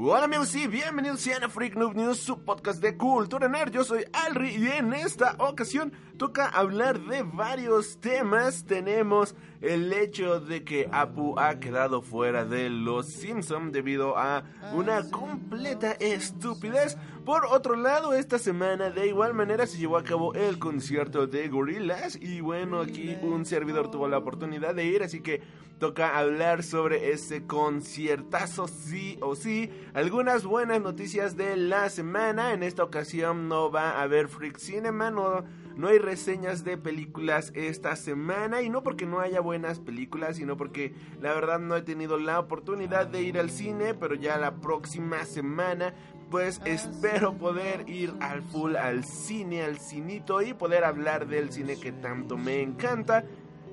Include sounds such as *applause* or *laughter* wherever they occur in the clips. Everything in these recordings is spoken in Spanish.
Hola amigos y bienvenidos a Freak Noob News, su podcast de cultura nerd. Yo soy Alri y en esta ocasión toca hablar de varios temas. Tenemos el hecho de que Apu ha quedado fuera de Los Simpson debido a una completa estupidez. Por otro lado, esta semana de igual manera se llevó a cabo el concierto de Gorillaz y bueno, aquí un servidor tuvo la oportunidad de ir, así que toca hablar sobre ese conciertazo sí o sí. Algunas buenas noticias de la semana. En esta ocasión no va a haber Freak Cinema, no, no hay reseñas de películas esta semana. Y no porque no haya buenas películas, sino porque la verdad no he tenido la oportunidad de ir al cine. Pero ya la próxima semana pues espero poder ir al full al cine, al cinito y poder hablar del cine que tanto me encanta.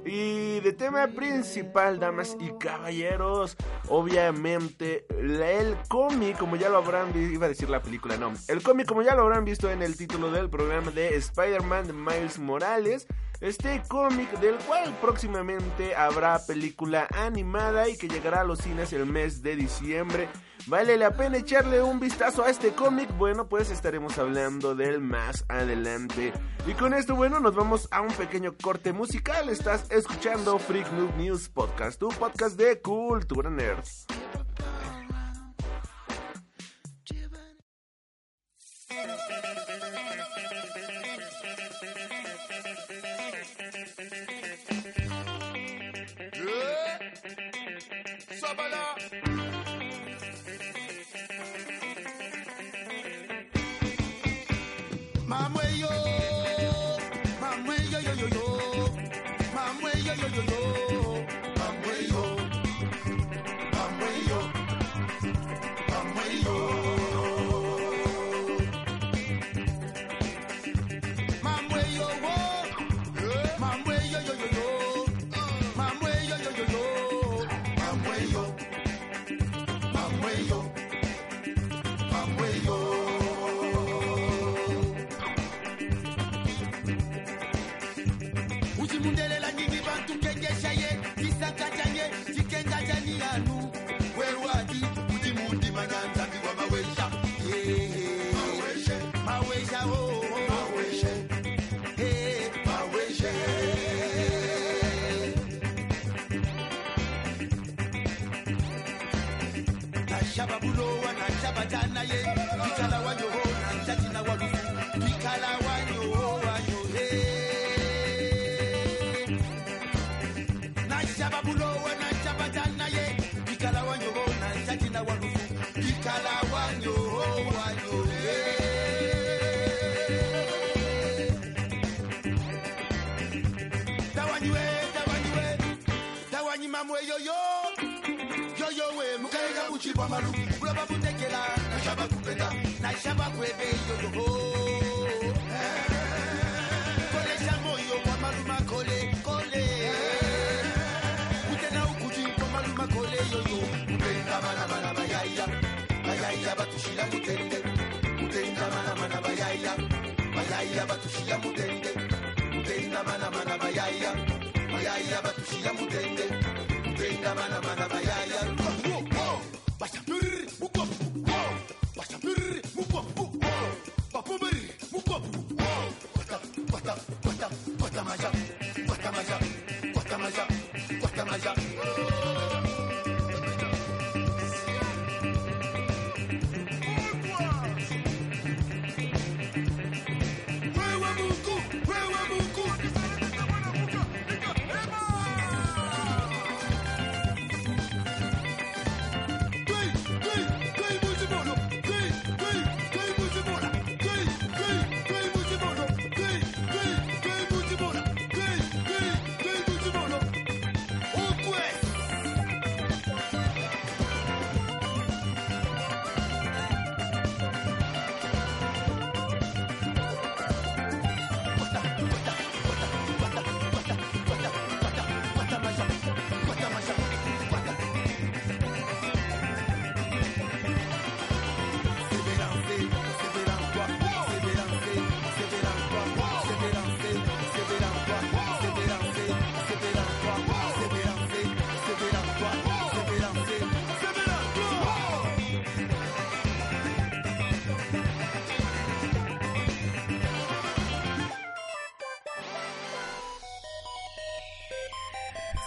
Y de tema principal, damas y caballeros, obviamente el cómic, como ya lo habrán visto, iba a decir la película, no, el cómic como ya lo habrán visto en el título del programa de Spider-Man de Miles Morales, este cómic del cual próximamente habrá película animada y que llegará a los cines el mes de diciembre. ¿Vale la pena echarle un vistazo a este cómic? Bueno, pues estaremos hablando del más adelante. Y con esto, bueno, nos vamos a un pequeño corte musical. Estás escuchando Freak Noob News Podcast, tu podcast de cultura nerd. Kabbalah.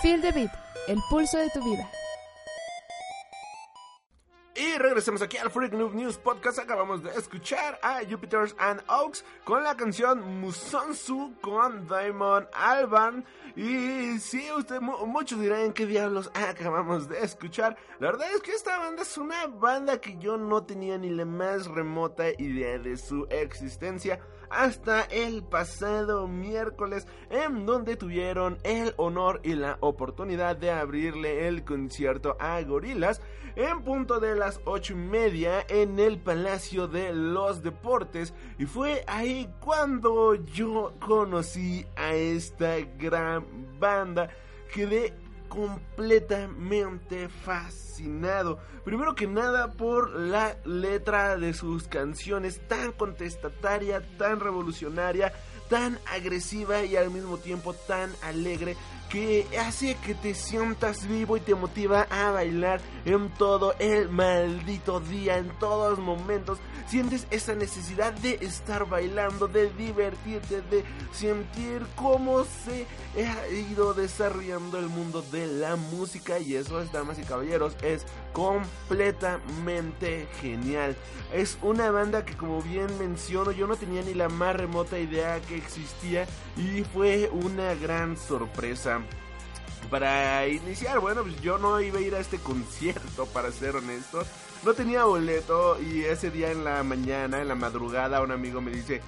Feel the Beat, el pulso de tu vida. Y regresemos aquí al Freak Noob News Podcast. Acabamos de escuchar a Jupiters and Oaks con la canción Musonsu con Damon Alban. Y sí, usted, muchos dirán qué diablos acabamos de escuchar. La verdad es que esta banda es una banda que yo no tenía ni la más remota idea de su existencia hasta el pasado miércoles en donde tuvieron el honor y la oportunidad de abrirle el concierto a Gorilas en punto de las ocho y media en el Palacio de los Deportes. Y fue ahí cuando yo conocí a esta gran banda quedé completamente fascinado. Primero que nada por la letra de sus canciones tan contestataria, tan revolucionaria, tan agresiva y al mismo tiempo tan alegre que hace que te sientas vivo y te motiva a bailar en todo el maldito día, en todos los momentos. Sientes esa necesidad de estar bailando, de divertirte, de sentir cómo se ha ido desarrollando el mundo de la música y eso, damas y caballeros, es completamente genial. Es una banda que como bien menciono, yo no tenía ni la más remota idea que existía y fue una gran sorpresa. Para iniciar, bueno, pues yo no iba a ir a este *laughs* concierto, para ser honesto. No tenía boleto y ese día en la mañana, en la madrugada, un amigo me dice,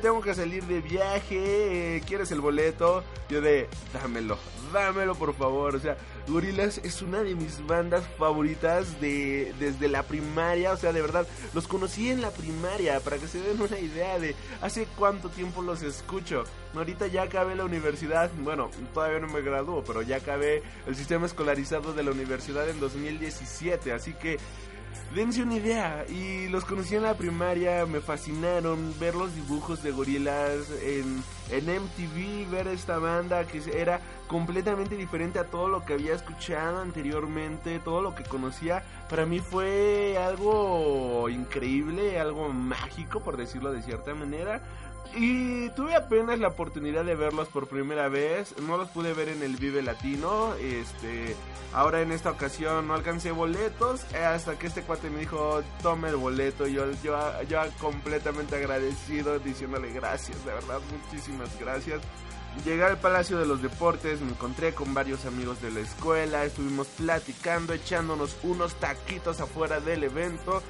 tengo que salir de viaje, ¿quieres el boleto? Yo de, dámelo, dámelo por favor. O sea, Gorillaz es una de mis bandas favoritas de desde la primaria. O sea, de verdad, los conocí en la primaria, para que se den una idea de hace cuánto tiempo los escucho. Ahorita ya acabé la universidad, bueno, todavía no me gradúo, pero ya acabé el sistema escolarizado de la universidad en 2017, así que dense una idea. Y los conocí en la primaria, me fascinaron ver los dibujos de gorilas en, en MTV, ver esta banda que era completamente diferente a todo lo que había escuchado anteriormente, todo lo que conocía. Para mí fue algo increíble, algo mágico, por decirlo de cierta manera. Y tuve apenas la oportunidad de verlos por primera vez. No los pude ver en el Vive Latino. Este, ahora en esta ocasión no alcancé boletos. Hasta que este cuate me dijo, tome el boleto. Yo, yo, yo completamente agradecido, diciéndole gracias, de verdad, muchísimas gracias. Llegué al Palacio de los Deportes, me encontré con varios amigos de la escuela, estuvimos platicando, echándonos unos taquitos afuera del evento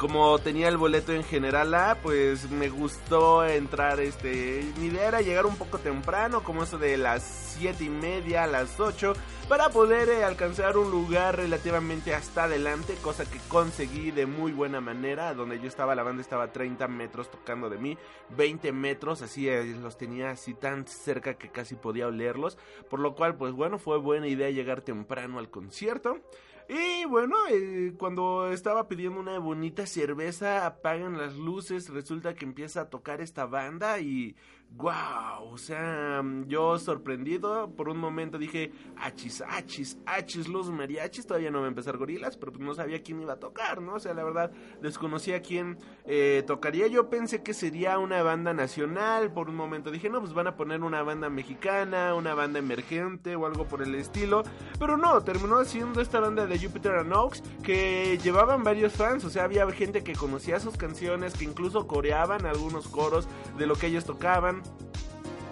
como tenía el boleto en general A, pues me gustó entrar, este, mi idea era llegar un poco temprano, como eso de las 7 y media, a las 8, para poder eh, alcanzar un lugar relativamente hasta adelante, cosa que conseguí de muy buena manera, donde yo estaba, la banda estaba a 30 metros tocando de mí, 20 metros, así eh, los tenía así tan cerca que casi podía olerlos, por lo cual, pues bueno, fue buena idea llegar temprano al concierto. Y bueno, eh, cuando estaba pidiendo una bonita cerveza, apagan las luces, resulta que empieza a tocar esta banda y wow, o sea, yo sorprendido, por un momento dije, achis, achis, achis, los mariachis, todavía no va a empezar gorilas, pero pues no sabía quién iba a tocar, ¿no? O sea, la verdad, desconocía quién eh, tocaría, yo pensé que sería una banda nacional, por un momento. Dije, no, pues van a poner una banda mexicana, una banda emergente o algo por el estilo, pero no, terminó siendo esta banda de Jupiter and Oaks que llevaban varios fans, o sea, había gente que conocía sus canciones, que incluso coreaban algunos coros de lo que ellos tocaban,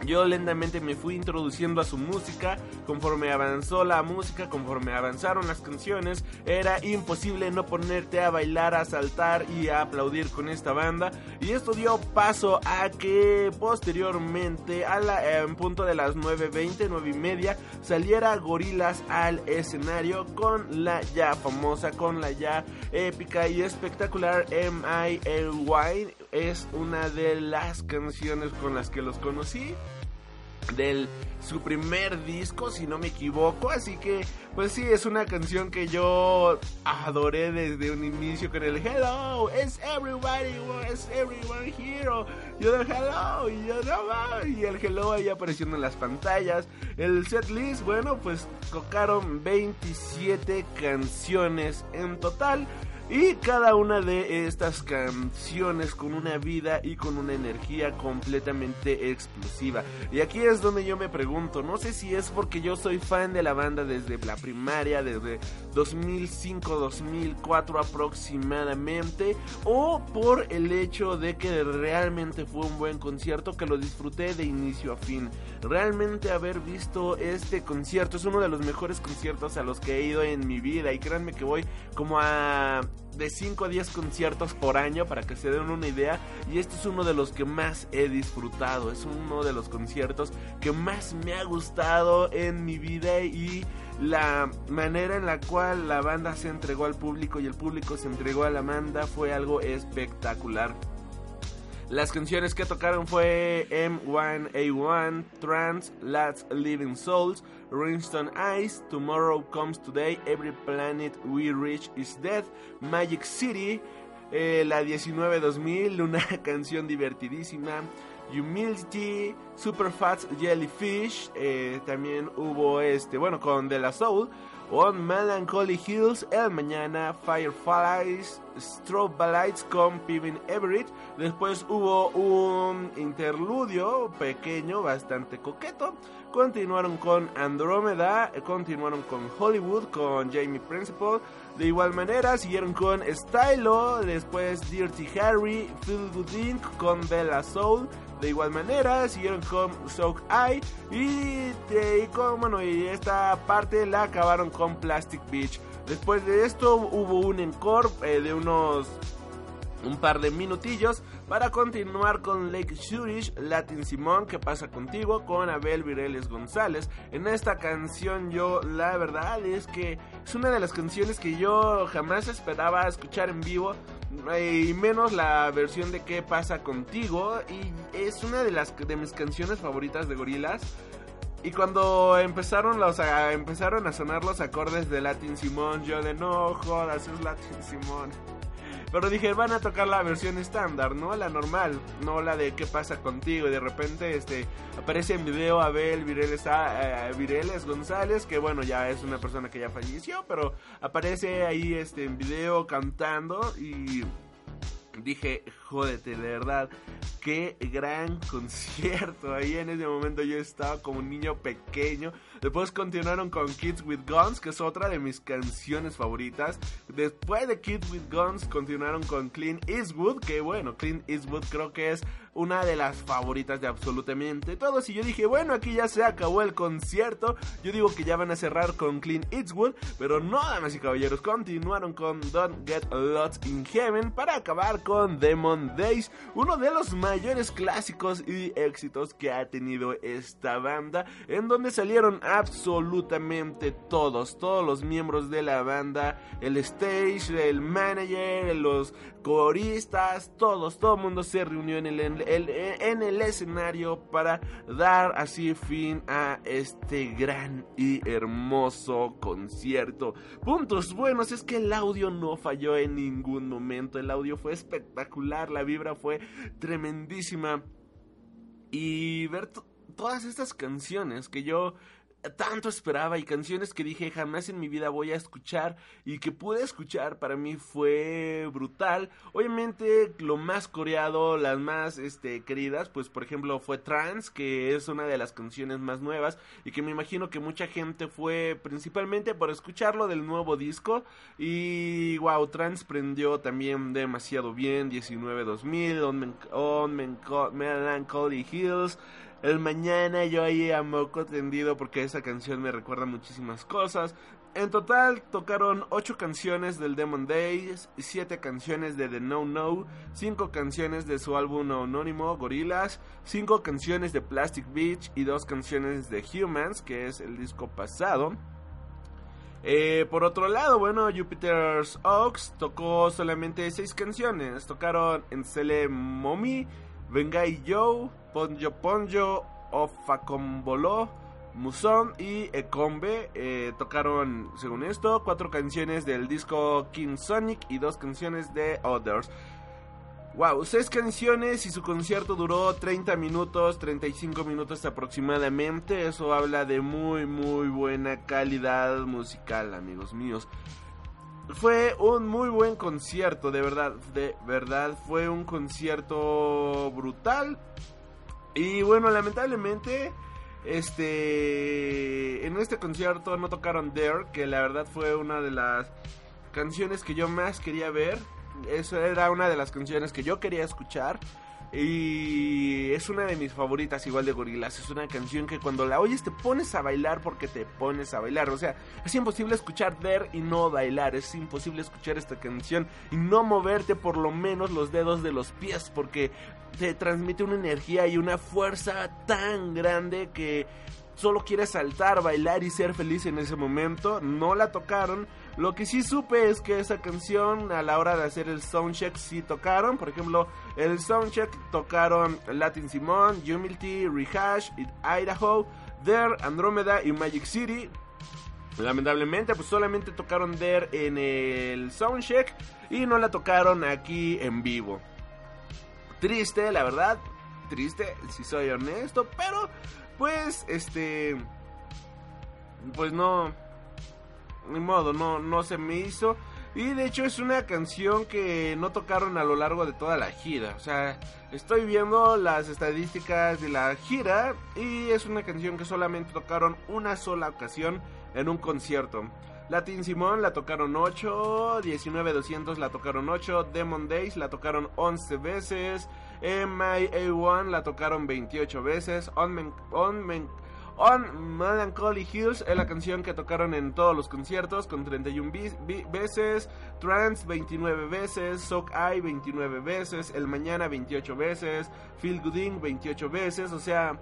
yo lentamente me fui introduciendo a su música, conforme avanzó la música, conforme avanzaron las canciones, era imposible no ponerte a bailar, a saltar y a aplaudir con esta banda. Y esto dio paso a que posteriormente, a la, en punto de las 9.20, 9 y media, saliera Gorilas al escenario con la ya famosa, con la ya épica y espectacular M.I.L.Y es una de las canciones con las que los conocí del su primer disco si no me equivoco. Así que pues sí es una canción que yo adoré desde un inicio con el hello es everybody es everyone here yo del hello y yo no y el hello ahí apareciendo en las pantallas. El set list bueno pues tocaron 27 canciones en total Y cada una de estas canciones con una vida y con una energía completamente explosiva. Y aquí es donde yo me pregunto, no sé si es porque yo soy fan de la banda desde la primaria, desde 2005-2004 aproximadamente, o por el hecho de que realmente fue un buen concierto que lo disfruté de inicio a fin. Realmente haber visto este concierto es uno de los mejores conciertos a los que he ido en mi vida y créanme que voy como a de 5 a 10 conciertos por año para que se den una idea y este es uno de los que más he disfrutado, es uno de los conciertos que más me ha gustado en mi vida y la manera en la cual la banda se entregó al público y el público se entregó a la banda fue algo espectacular. Las canciones que tocaron fue M1A1, Trans, Last Living Souls, Rinston Ice, Tomorrow Comes Today, Every Planet We Reach Is Dead, Magic City, eh, la 19-2000, una *laughs* canción divertidísima, Humility, Superfast Jellyfish, eh, también hubo este, bueno, con De La Soul, On Melancholy Hills, El Mañana, Fireflies, Strobe Lights con Piven Everett. Después hubo un interludio pequeño, bastante coqueto. Continuaron con Andrómeda, continuaron con Hollywood, con Jamie Principal. De igual manera, siguieron con Stylo, después Dirty Harry, Phil Good con Bella Soul. De igual manera, siguieron con Soak Eye y, y, con, bueno, y esta parte la acabaron con Plastic Beach. Después de esto hubo un encore eh, de unos un par de minutillos para continuar con Lake Zurich, Latin Simón, ¿qué pasa contigo? Con Abel Vireles González. En esta canción yo la verdad es que es una de las canciones que yo jamás esperaba escuchar en vivo. Y menos la versión de ¿Qué pasa contigo? Y es una de las de mis canciones favoritas de Gorilas. Y cuando empezaron los a, empezaron a sonar los acordes de Latin Simón, yo de no jodas, es Latin Simón. Pero dije, van a tocar la versión estándar, ¿no? La normal, no la de qué pasa contigo. Y de repente este aparece en video Abel Vireles, eh, Vireles González, que bueno, ya es una persona que ya falleció, pero aparece ahí este en video cantando y dije, jódete, de verdad, qué gran *laughs* concierto. Ahí en ese momento yo estaba como un niño pequeño. Después continuaron con Kids with Guns, que es otra de mis canciones favoritas. Después de Kids with Guns continuaron con Clint Eastwood, que bueno, Clint Eastwood creo que es una de las favoritas de absolutamente todos. Y yo dije, bueno, aquí ya se acabó el concierto. Yo digo que ya van a cerrar con Clint Eastwood, pero no, damas y caballeros, continuaron con Don't Get Lost in Heaven para acabar con Demon Days, uno de los mayores clásicos y éxitos que ha tenido esta banda, en donde salieron absolutamente todos, todos los miembros de la banda, el stage, el manager, los coristas, todos, todo el mundo se reunió en el, en el escenario para dar así fin a este gran y hermoso concierto. Puntos buenos es que el audio no falló en ningún momento, el audio fue espectacular, la vibra fue tremendísima. Y ver todas estas canciones que yo tanto esperaba y canciones que dije jamás en mi vida voy a escuchar y que pude escuchar para mí fue brutal. Obviamente lo más coreado, las más este queridas, pues por ejemplo fue Trans, que es una de las canciones más nuevas y que me imagino que mucha gente fue principalmente por escucharlo del nuevo disco y wow, Trans prendió también demasiado bien 19 2000 On, on Melancholy Hills el mañana yo ahí a moco tendido porque esa canción me recuerda muchísimas cosas. En total tocaron 8 canciones del Demon Days, 7 canciones de The No No, 5 canciones de su álbum anónimo Gorillaz, 5 canciones de Plastic Beach y 2 canciones de Humans, que es el disco pasado. Eh, por otro lado, bueno, Jupiter's Oaks tocó solamente 6 canciones. Tocaron Encele Momi, Vengai Joe, Ponjo Ponjo, Ofacombolo, Muson y Ekombe eh, tocaron, según esto, cuatro canciones del disco King Sonic y dos canciones de Others. Wow, seis canciones y su concierto duró 30 minutos, 35 minutos aproximadamente. Eso habla de muy, muy buena calidad musical, amigos míos. fue un muy buen concierto, de verdad, de verdad, fue un concierto brutal. Y bueno, lamentablemente, este, en este concierto no tocaron Dare, que la verdad fue una de las canciones que yo más quería ver. Eso era una de las canciones que yo quería escuchar. Y es una de mis favoritas igual de gorilas. Es una canción que cuando la oyes te pones a bailar porque te pones a bailar. O sea, es imposible escuchar There y no bailar. Es imposible escuchar esta canción y no moverte por lo menos los dedos de los pies porque te transmite una energía y una fuerza tan grande que solo quieres saltar, bailar y ser feliz en ese momento. No la tocaron. Lo que sí supe es que esa canción a la hora de hacer el soundcheck sí tocaron. Por ejemplo, el soundcheck tocaron Latin Simon, Humility, Rehash, Idaho, There, Andromeda y Magic City. Lamentablemente, pues solamente tocaron There en el soundcheck y no la tocaron aquí en vivo. Triste, la verdad. Triste, si soy honesto, pero pues este pues no ni modo no no se me hizo. Y de hecho es una canción que no tocaron a lo largo de toda la gira. O sea estoy viendo las estadísticas de la gira y es una canción que solamente tocaron una sola ocasión en un concierto. Latin Simón la tocaron 8, 19200 la tocaron 8, Demon Days la tocaron 11 veces, MIA1 la tocaron 28 veces, On, On, On Melancholy Hills es la canción que tocaron en todos los conciertos con 31 veces, Trance 29 veces, Sock Eye 29 veces, El Mañana 28 veces, Feel Gooding 28 veces, o sea...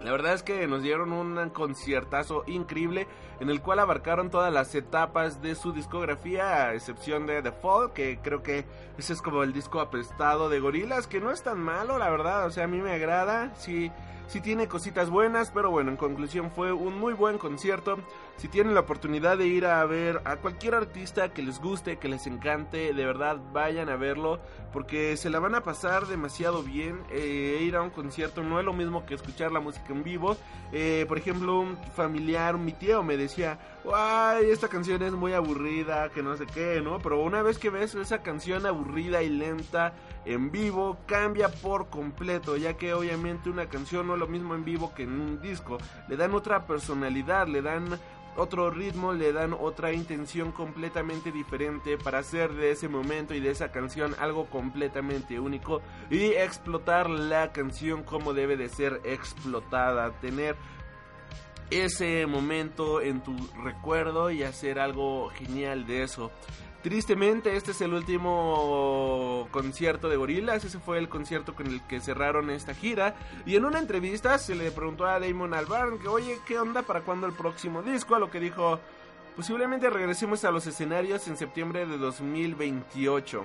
La verdad es que nos dieron un conciertazo increíble en el cual abarcaron todas las etapas de su discografía, a excepción de The Fall, que creo que ese es como el disco apestado de Gorilas, que no es tan malo, la verdad, o sea, a mí me agrada, sí, sí tiene cositas buenas, pero bueno, en conclusión fue un muy buen concierto. Si tienen la oportunidad de ir a ver a cualquier artista que les guste, que les encante, de verdad vayan a verlo, porque se la van a pasar demasiado bien. Eh, ir a un concierto no es lo mismo que escuchar la música en vivo. Eh, por ejemplo, un familiar, mi tío me decía, ay, esta canción es muy aburrida, que no sé qué, ¿no? Pero una vez que ves esa canción aburrida y lenta en vivo, cambia por completo, ya que obviamente una canción no es lo mismo en vivo que en un disco. Le dan otra personalidad, le dan otro ritmo, le dan otra intención completamente diferente para hacer de ese momento y de esa canción algo completamente único y explotar la canción como debe de ser explotada, tener ese momento en tu recuerdo y hacer algo genial de eso. Tristemente, este es el último concierto de Gorilas. Ese fue el concierto con el que cerraron esta gira. Y en una entrevista se le preguntó a Damon Albarn que, oye, ¿qué onda para cuándo el próximo disco? A lo que dijo, posiblemente regresemos a los escenarios en septiembre de 2028.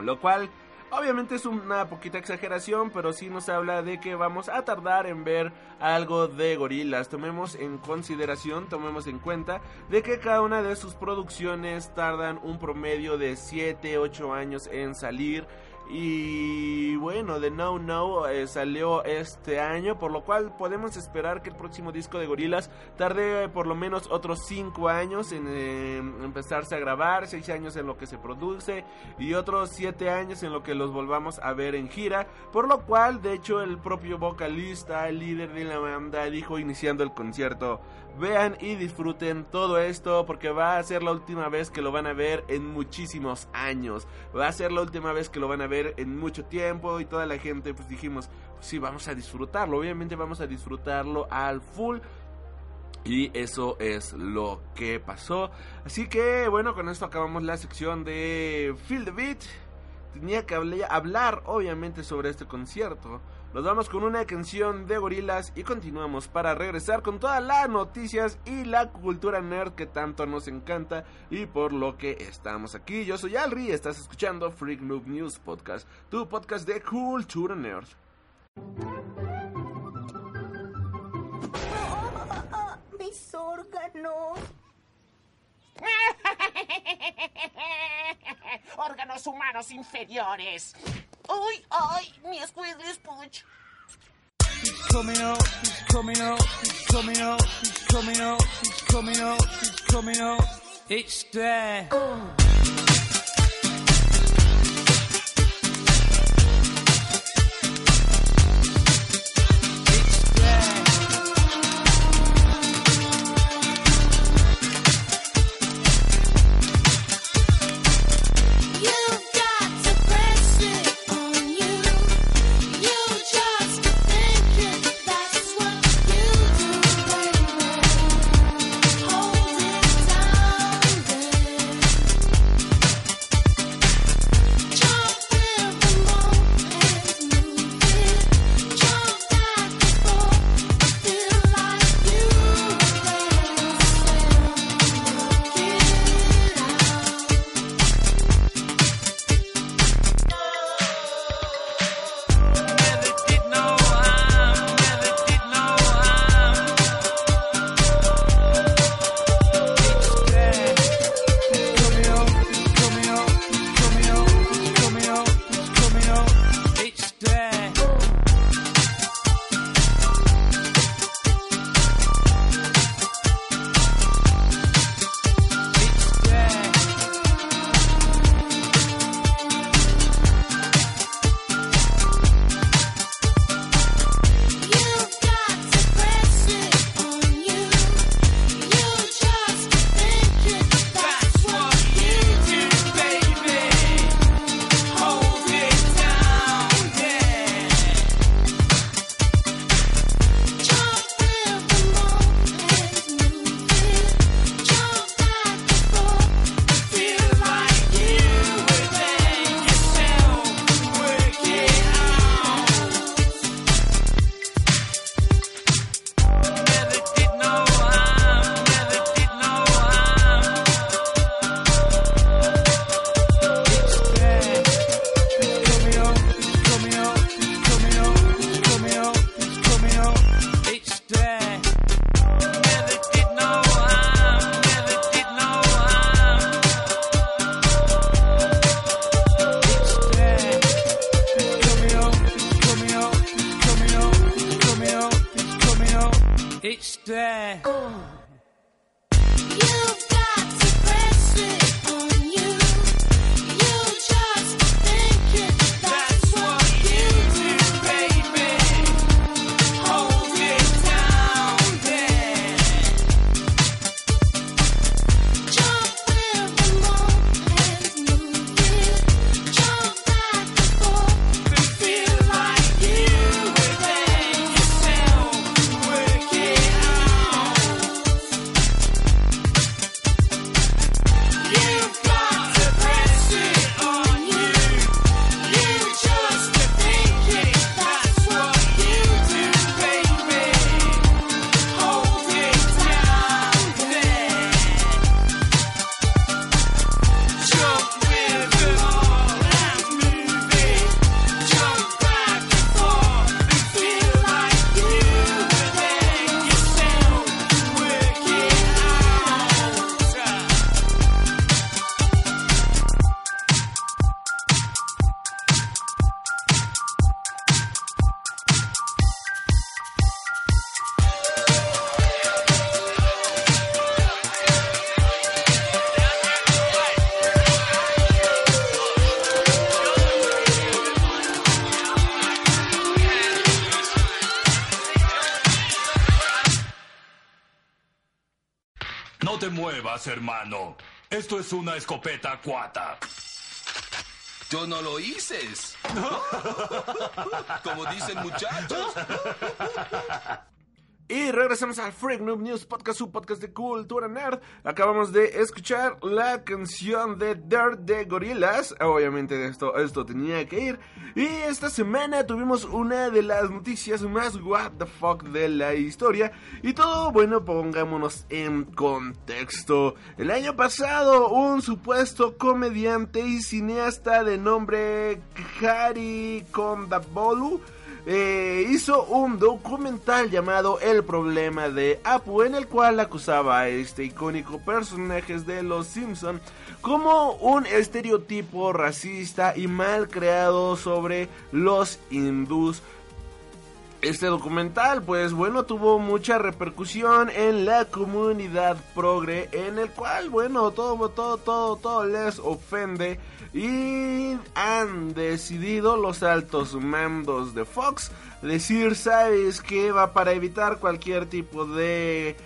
Lo cual Obviamente es una poquita exageración, pero sí nos habla de que vamos a tardar en ver algo de gorilas. Tomemos en consideración, tomemos en cuenta de que cada una de sus producciones tardan un promedio de 7, 8 años en salir. Y bueno, The No No eh, salió este año, por lo cual podemos esperar que el próximo disco de Gorilas tarde por lo menos otros 5 años en eh, empezarse a grabar, 6 años en lo que se produce y otros 7 años en lo que los volvamos a ver en gira. Por lo cual, de hecho, el propio vocalista, el líder de la banda, dijo iniciando el concierto: Vean y disfruten todo esto porque va a ser la última vez que lo van a ver en muchísimos años. Va a ser la última vez que lo van a ver en mucho tiempo y toda la gente pues dijimos, pues sí, vamos a disfrutarlo. Obviamente vamos a disfrutarlo al full. Y eso es lo que pasó. Así que bueno, con esto acabamos la sección de Feel the Beat. Tenía que hablar obviamente sobre este concierto. Nos vamos con una canción de gorilas y continuamos para regresar con todas las noticias y la cultura nerd que tanto nos encanta y por lo que estamos aquí. Yo soy Alri y estás escuchando Freak Noob News Podcast, tu podcast de cultura nerd. *laughs* mis órganos. *laughs* órganos humanos inferiores. ¡Uy, ay! Mi Squidly Spooch. He's coming up, he's coming up, he's coming up, he's coming up, he's coming up, he's coming up. It's there. You've No te muevas, hermano. Esto es una escopeta cuata. Yo no lo hice. *laughs* Como dicen muchachos. *laughs* Y regresamos al Freak Noob News Podcast, su podcast de cultura nerd. Acabamos de escuchar la canción de Dirt de Gorillaz. Obviamente esto, esto tenía que ir. Y esta semana tuvimos una de las noticias más what the fuck de la historia. Y todo, bueno, pongámonos en contexto. El año pasado, un supuesto comediante y cineasta de nombre Hari Kondabolu eh, hizo un documental llamado El problema de Apu en el cual acusaba a este icónico personaje de Los Simpson como un estereotipo racista y mal creado sobre los hindús. Este documental, pues bueno, tuvo mucha repercusión en la comunidad progre, en el cual, bueno, todo, todo, todo, todo les ofende y han decidido los altos mandos de Fox decir, sabes que va para evitar cualquier tipo de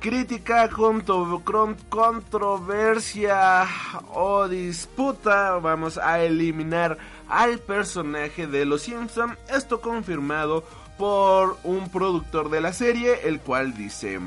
crítica, contro- controversia o disputa, vamos a eliminar al personaje de Los Simpson. Esto confirmado por un productor de la serie, el cual dice...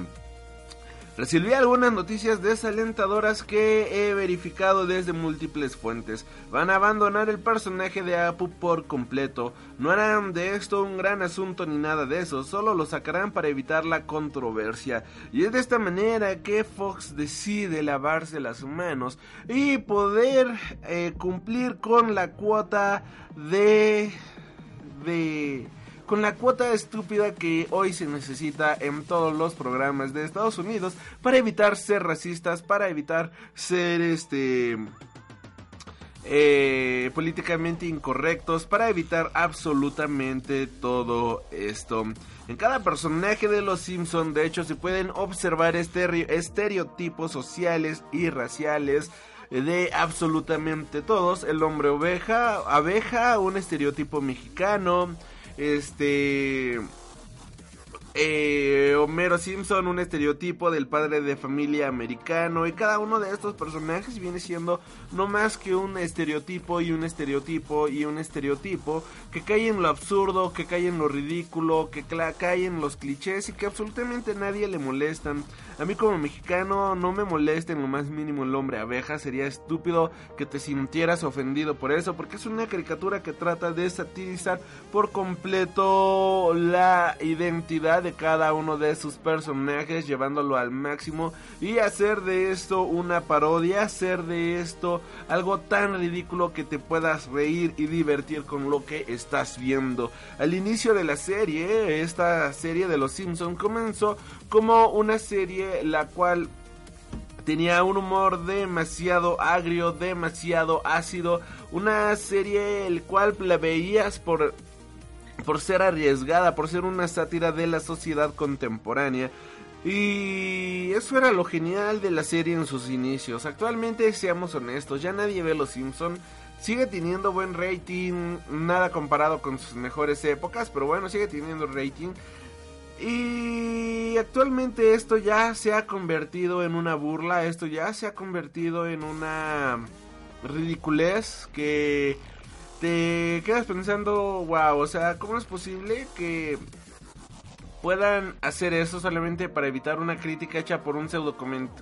Recibí algunas noticias desalentadoras que he verificado desde múltiples fuentes. Van a abandonar el personaje de Apu por completo. No harán de esto un gran asunto ni nada de eso, solo lo sacarán para evitar la controversia. Y es de esta manera que Fox decide lavarse las manos y poder eh, cumplir con la cuota de... de con la cuota estúpida que hoy se necesita en todos los programas de Estados Unidos para evitar ser racistas, para evitar ser este eh, políticamente incorrectos, para evitar absolutamente todo esto. En cada personaje de los Simpson, de hecho, se pueden observar estere- estereotipos sociales y raciales de absolutamente todos. El hombre oveja, abeja, un estereotipo mexicano. Este. eh, Homero Simpson, un estereotipo del padre de familia americano. Y cada uno de estos personajes viene siendo no más que un estereotipo y un estereotipo y un estereotipo que cae en lo absurdo, que cae en lo ridículo, que cae en los clichés y que absolutamente nadie le molestan. A mí como mexicano no me molesta en lo más mínimo el hombre abeja. Sería estúpido que te sintieras ofendido por eso, porque es una caricatura que trata de satirizar por completo la identidad de cada uno de sus personajes, llevándolo al máximo y hacer de esto una parodia, hacer de esto algo tan ridículo que te puedas reír y divertir con lo que estás viendo. Al inicio de la serie, esta serie de Los Simpson comenzó como una serie la cual tenía un humor demasiado agrio, demasiado ácido, una serie el cual la veías por por ser arriesgada, por ser una sátira de la sociedad contemporánea. Y eso era lo genial de la serie en sus inicios. Actualmente, seamos honestos, ya nadie ve Los Simpson. Sigue teniendo buen rating, nada comparado con sus mejores épocas, pero bueno, sigue teniendo rating. Y actualmente esto ya se ha convertido en una burla, esto ya se ha convertido en una ridiculez que te quedas pensando, wow, o sea, ¿cómo es posible que puedan hacer eso solamente para evitar una crítica hecha por un pseudo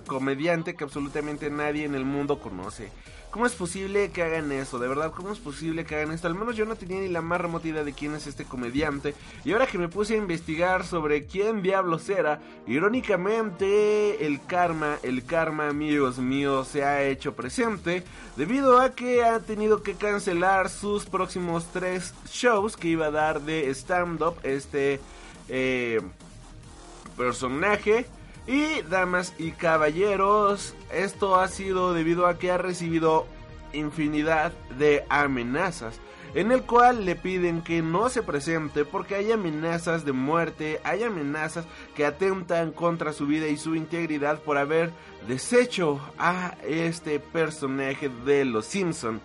comediante que absolutamente nadie en el mundo conoce? ¿Cómo es posible que hagan eso? De verdad, ¿cómo es posible que hagan esto? Al menos yo no tenía ni la más remota idea de quién es este comediante. Y ahora que me puse a investigar sobre quién diablos era, irónicamente el karma, el karma, amigos míos, se ha hecho presente debido a que ha tenido que cancelar sus próximos tres shows que iba a dar de stand-up este eh, personaje. Y damas y caballeros, esto ha sido debido a que ha recibido infinidad de amenazas. En el cual le piden que no se presente porque hay amenazas de muerte, hay amenazas que atentan contra su vida y su integridad por haber deshecho a este personaje de los Simpson.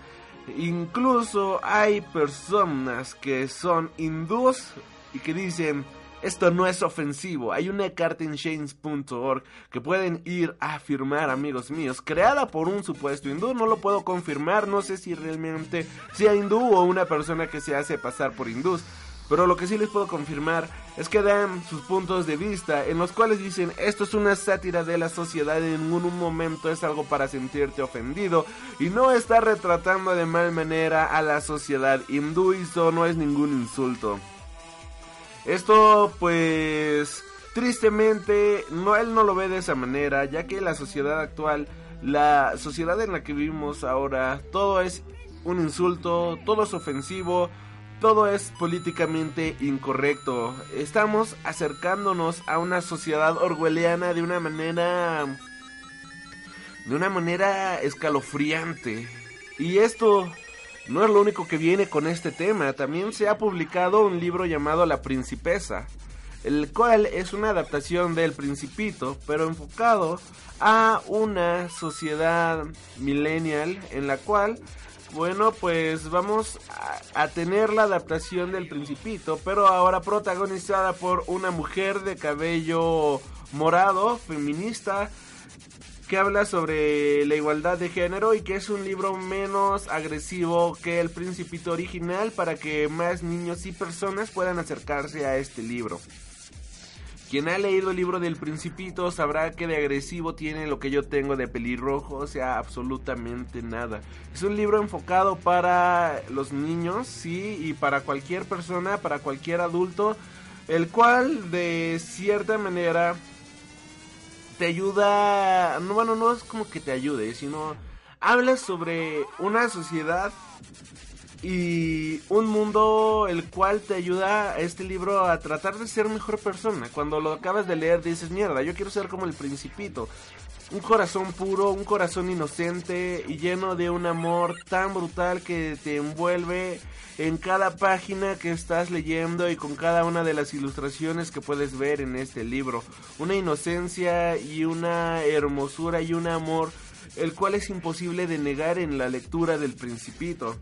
Incluso hay personas que son hindús y que dicen esto no es ofensivo. Hay una carta en Shanes.org que pueden ir a firmar, amigos míos, creada por un supuesto hindú. No lo puedo confirmar, no sé si realmente sea hindú o una persona que se hace pasar por hindús. Pero lo que sí les puedo confirmar es que dan sus puntos de vista en los cuales dicen esto es una sátira de la sociedad en ningún momento es algo para sentirte ofendido y no está retratando de mal manera a la sociedad hindú y eso no es ningún insulto. Esto pues tristemente no él no lo ve de esa manera, ya que la sociedad actual, la sociedad en la que vivimos ahora, todo es un insulto, todo es ofensivo, todo es políticamente incorrecto. Estamos acercándonos a una sociedad orwelliana de una manera de una manera escalofriante. Y esto no es lo único que viene con este tema, también se ha publicado un libro llamado La Principesa, el cual es una adaptación del Principito, pero enfocado a una sociedad millennial en la cual, bueno, pues vamos a, a tener la adaptación del Principito, pero ahora protagonizada por una mujer de cabello morado, feminista, que habla sobre la igualdad de género y que es un libro menos agresivo que el Principito original para que más niños y personas puedan acercarse a este libro. Quien ha leído el libro del Principito sabrá que de agresivo tiene lo que yo tengo de pelirrojo, o sea, absolutamente nada. Es un libro enfocado para los niños, sí, y para cualquier persona, para cualquier adulto, el cual de cierta manera te ayuda, no, bueno, no es como que te ayude, sino habla sobre una sociedad y un mundo el cual te ayuda a este libro a tratar de ser mejor persona. Cuando lo acabas de leer dices, mierda, yo quiero ser como el principito. Un corazón puro, un corazón inocente y lleno de un amor tan brutal que te envuelve en cada página que estás leyendo y con cada una de las ilustraciones que puedes ver en este libro. Una inocencia y una hermosura y un amor el cual es imposible de negar en la lectura del principito.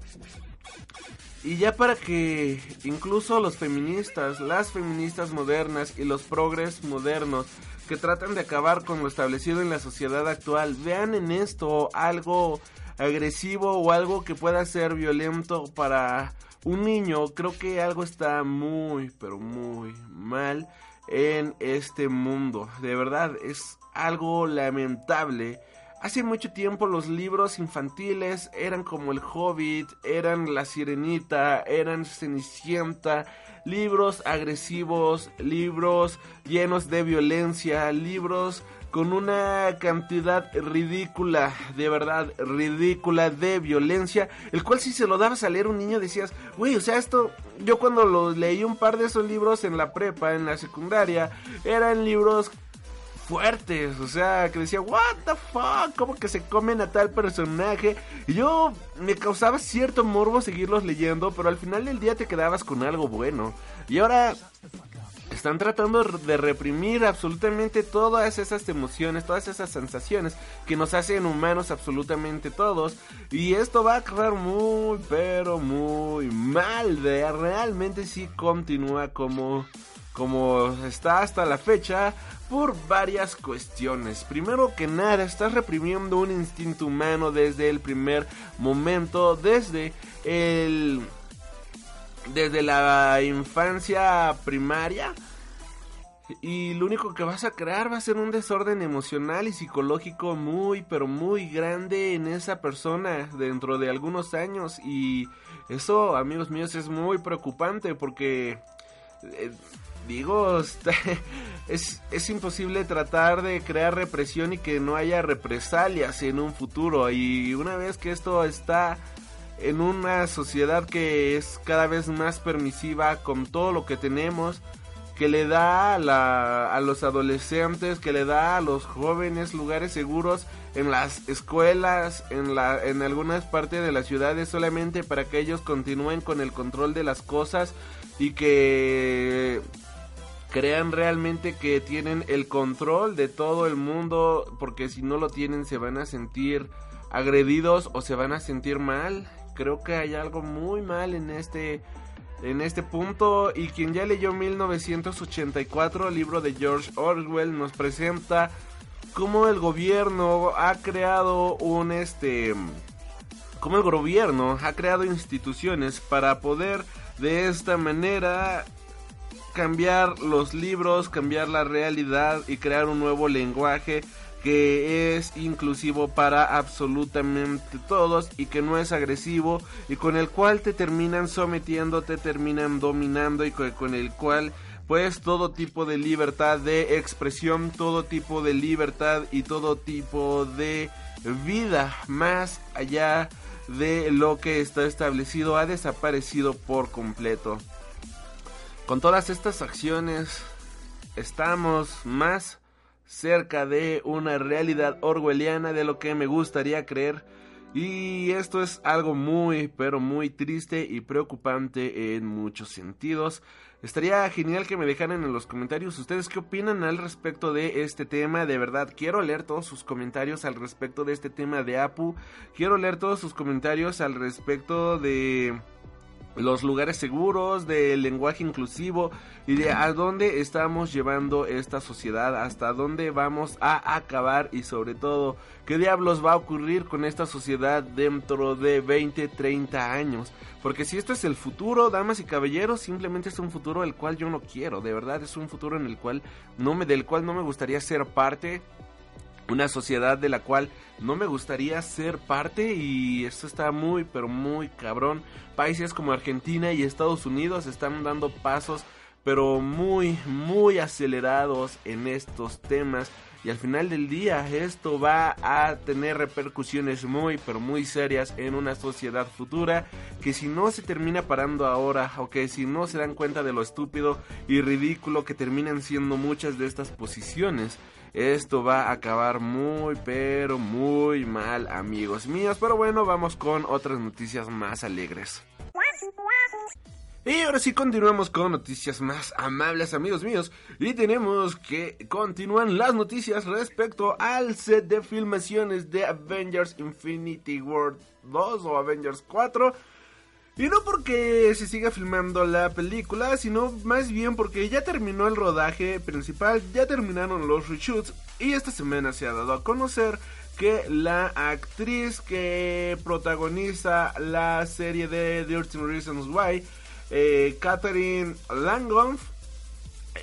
Y ya para que incluso los feministas, las feministas modernas y los progres modernos que tratan de acabar con lo establecido en la sociedad actual vean en esto algo agresivo o algo que pueda ser violento para un niño, creo que algo está muy, pero muy mal en este mundo. De verdad, es algo lamentable. Hace mucho tiempo los libros infantiles eran como El Hobbit, eran La Sirenita, eran Cenicienta, libros agresivos, libros llenos de violencia, libros con una cantidad ridícula, de verdad, ridícula de violencia, el cual si se lo dabas a leer un niño decías, güey, o sea, esto, yo cuando lo leí un par de esos libros en la prepa, en la secundaria, eran libros fuertes, o sea, que decía, what the fuck, como que se comen a tal personaje. Y yo me causaba cierto morbo seguirlos leyendo, pero al final del día te quedabas con algo bueno. Y ahora están tratando de reprimir absolutamente todas esas emociones, todas esas sensaciones que nos hacen humanos absolutamente todos. Y esto va a acabar muy, pero muy mal. De realmente sí continúa como, como está hasta la fecha por varias cuestiones. Primero que nada, estás reprimiendo un instinto humano desde el primer momento, desde el desde la infancia primaria. Y lo único que vas a crear va a ser un desorden emocional y psicológico muy, pero muy grande en esa persona dentro de algunos años. Y eso, amigos míos, es muy preocupante porque, eh, digo, *laughs* es, es imposible tratar de crear represión y que no haya represalias en un futuro. Y una vez que esto está en una sociedad que es cada vez más permisiva con todo lo que tenemos, que le da a, la- a los adolescentes, que le da a los jóvenes lugares seguros en las escuelas, en, la, en algunas partes de las ciudades, solamente para que ellos continúen con el control de las cosas y que crean realmente que tienen el control de todo el mundo, porque si no lo tienen se van a sentir agredidos o se van a sentir mal. Creo que hay algo muy mal en este en este punto y quien ya leyó 1984, el libro de George Orwell nos presenta cómo el gobierno ha creado un este cómo el gobierno ha creado instituciones para poder de esta manera cambiar los libros, cambiar la realidad y crear un nuevo lenguaje que es inclusivo para absolutamente todos y que no es agresivo y con el cual te terminan sometiendo, te terminan dominando y co- con el cual pues todo tipo de libertad de expresión, todo tipo de libertad y todo tipo de vida más allá de lo que está establecido ha desaparecido por completo. Con todas estas acciones estamos más cerca de una realidad orwelliana de lo que me gustaría creer Y esto es algo muy, pero muy triste y preocupante en muchos sentidos. Estaría genial que me dejaran en los comentarios ustedes qué opinan al respecto de este tema. De verdad, quiero leer todos sus comentarios al respecto de este tema de Apu. Quiero leer todos sus comentarios al respecto de los lugares seguros, del lenguaje inclusivo y de a dónde estamos llevando esta sociedad, hasta dónde vamos a acabar y sobre todo qué diablos va a ocurrir con esta sociedad dentro de 20, 30 años. Porque si esto es el futuro, damas y caballeros, simplemente es un futuro el cual yo no quiero, de verdad es un futuro en el cual no me del cual no me gustaría ser parte una sociedad de la cual no me gustaría ser parte y esto está muy pero muy cabrón. Países como Argentina y Estados Unidos están dando pasos pero muy muy acelerados en estos temas y al final del día esto va a tener repercusiones muy pero muy serias en una sociedad futura que si no se termina parando ahora o que si no se dan cuenta de lo estúpido y ridículo que terminan siendo muchas de estas posiciones esto va a acabar muy pero muy mal amigos míos. Pero bueno vamos con otras noticias más alegres. Y ahora sí continuamos con noticias más amables amigos míos. Y tenemos que continúan las noticias respecto al set de filmaciones de Avengers Infinity War 2 o Avengers 4 y no porque se siga filmando la película, sino más bien porque ya terminó el rodaje principal, ya terminaron los reshoots y esta semana se ha dado a conocer que la actriz que protagoniza la serie de 13 Reasons Why eh, Catherine Langdon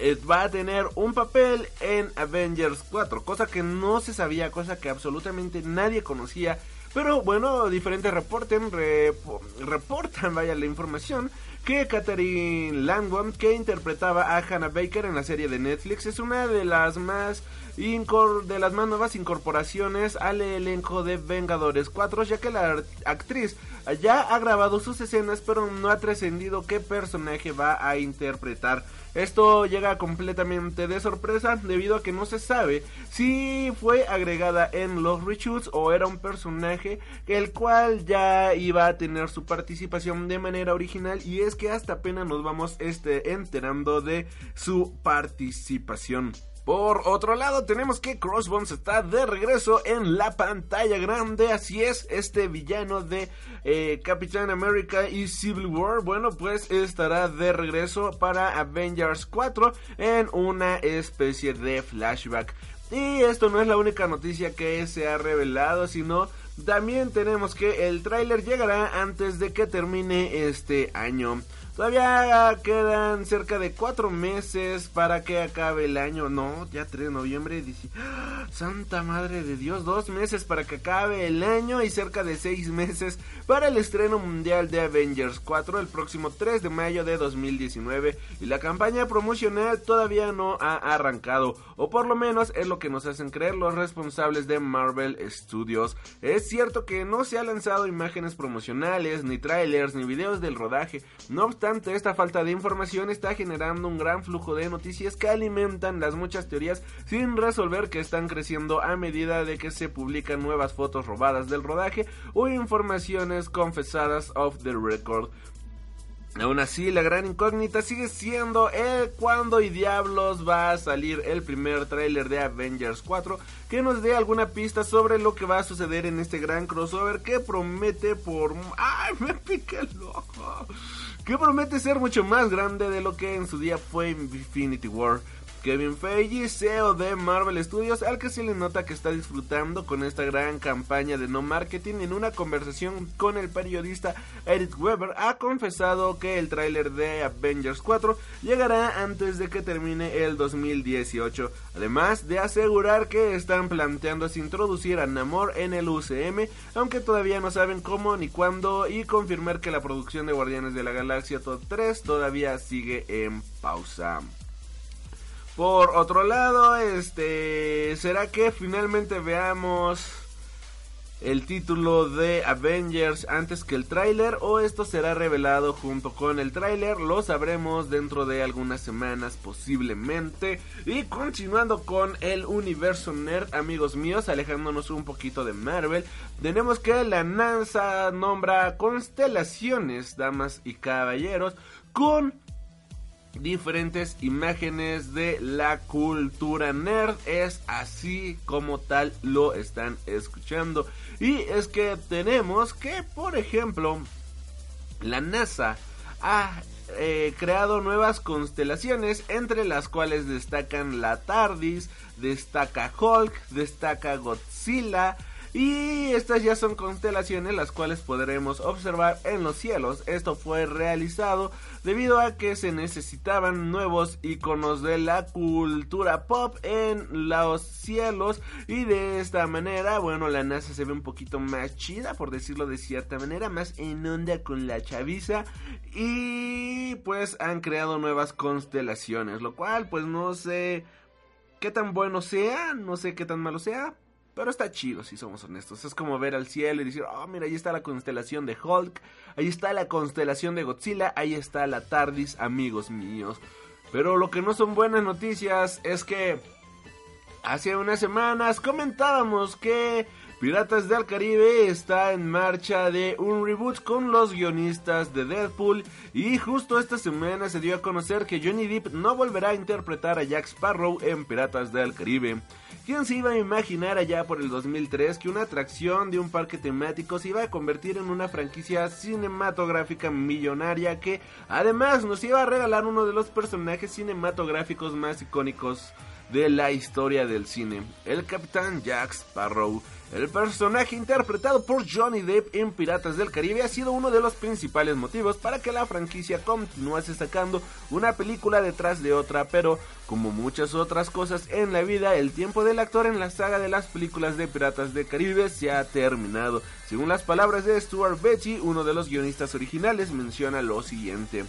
eh, va a tener un papel en Avengers 4, cosa que no se sabía, cosa que absolutamente nadie conocía. Pero bueno, diferentes reporten, rep- reportan, vaya la información, que Catherine Langdon, que interpretaba a Hannah Baker en la serie de Netflix, es una de las más de las más nuevas incorporaciones al elenco de Vengadores 4, ya que la actriz ya ha grabado sus escenas, pero no ha trascendido qué personaje va a interpretar. Esto llega completamente de sorpresa debido a que no se sabe si fue agregada en los reshoots o era un personaje el cual ya iba a tener su participación de manera original y es que hasta apenas nos vamos este, enterando de su participación. Por otro lado, tenemos que Crossbones está de regreso en la pantalla grande. Así es, este villano de eh, Capitán América y Civil War, bueno, pues estará de regreso para Avengers 4 en una especie de flashback. Y esto no es la única noticia que se ha revelado, sino también tenemos que el tráiler llegará antes de que termine este año. Todavía quedan cerca de cuatro meses para que acabe el año. No, ya 3 de noviembre. ¡Ah! Santa madre de Dios, dos meses para que acabe el año y cerca de seis meses para el estreno mundial de Avengers 4 el próximo 3 de mayo de 2019. Y la campaña promocional todavía no ha arrancado, o por lo menos es lo que nos hacen creer los responsables de Marvel Studios. Es cierto que no se han lanzado imágenes promocionales, ni trailers, ni videos del rodaje. No obstante, esta falta de información está generando un gran flujo de noticias que alimentan las muchas teorías sin resolver que están creciendo a medida de que se publican nuevas fotos robadas del rodaje o informaciones confesadas off the record. Aún así, la gran incógnita sigue siendo el cuándo y diablos va a salir el primer tráiler de Avengers 4 que nos dé alguna pista sobre lo que va a suceder en este gran crossover que promete por... ¡Ay, me pica el ojo! Que promete ser mucho más grande de lo que en su día fue Infinity War. Kevin Feige, CEO de Marvel Studios, al que se le nota que está disfrutando con esta gran campaña de no marketing, en una conversación con el periodista Eric Weber, ha confesado que el tráiler de Avengers 4 llegará antes de que termine el 2018, además de asegurar que están planteándose introducir a Namor en el UCM, aunque todavía no saben cómo ni cuándo, y confirmar que la producción de Guardianes de la Galaxia Top 3 todavía sigue en pausa. Por otro lado, este, ¿será que finalmente veamos el título de Avengers antes que el tráiler o esto será revelado junto con el tráiler, lo sabremos dentro de algunas semanas posiblemente. Y continuando con el universo nerd, amigos míos, alejándonos un poquito de Marvel, tenemos que la NASA nombra constelaciones, damas y caballeros, con diferentes imágenes de la cultura nerd. Es así como tal lo están escuchando. Y es que tenemos que, por ejemplo, la NASA ha eh, creado nuevas constelaciones, entre las cuales destacan la TARDIS, destaca Hulk, destaca Godzilla. Y estas ya son constelaciones las cuales podremos observar en los cielos. Esto fue realizado debido a que se necesitaban nuevos iconos de la cultura pop en los cielos y de esta manera, bueno, la NASA se ve un poquito más chida, por decirlo de cierta manera, más en onda con la chaviza y pues han creado nuevas constelaciones, lo cual pues no sé qué tan bueno sea, no sé qué tan malo sea, pero está chido, si somos honestos. Es como ver al cielo y decir, oh, mira, ahí está la constelación de Hulk, ahí está la constelación de Godzilla, ahí está la TARDIS, amigos míos. Pero lo que no son buenas noticias es que hace unas semanas comentábamos que Piratas del Caribe está en marcha de un reboot con los guionistas de Deadpool y justo esta semana se dio a conocer que Johnny Depp no volverá a interpretar a Jack Sparrow en Piratas del Caribe. ¿Quién se iba a imaginar allá por el 2003 que una atracción de un parque temático se iba a convertir en una franquicia cinematográfica millonaria que además nos iba a regalar uno de los personajes cinematográficos más icónicos de la historia del cine, el Capitán Jack Sparrow? El personaje interpretado por Johnny Depp en Piratas del Caribe ha sido uno de los principales motivos para que la franquicia continuase sacando una película detrás de otra, pero como muchas otras cosas en la vida, el tiempo del actor en la saga de las películas de Piratas del Caribe se ha terminado. Según las palabras de Stuart Beatty, uno de los guionistas originales, menciona lo siguiente.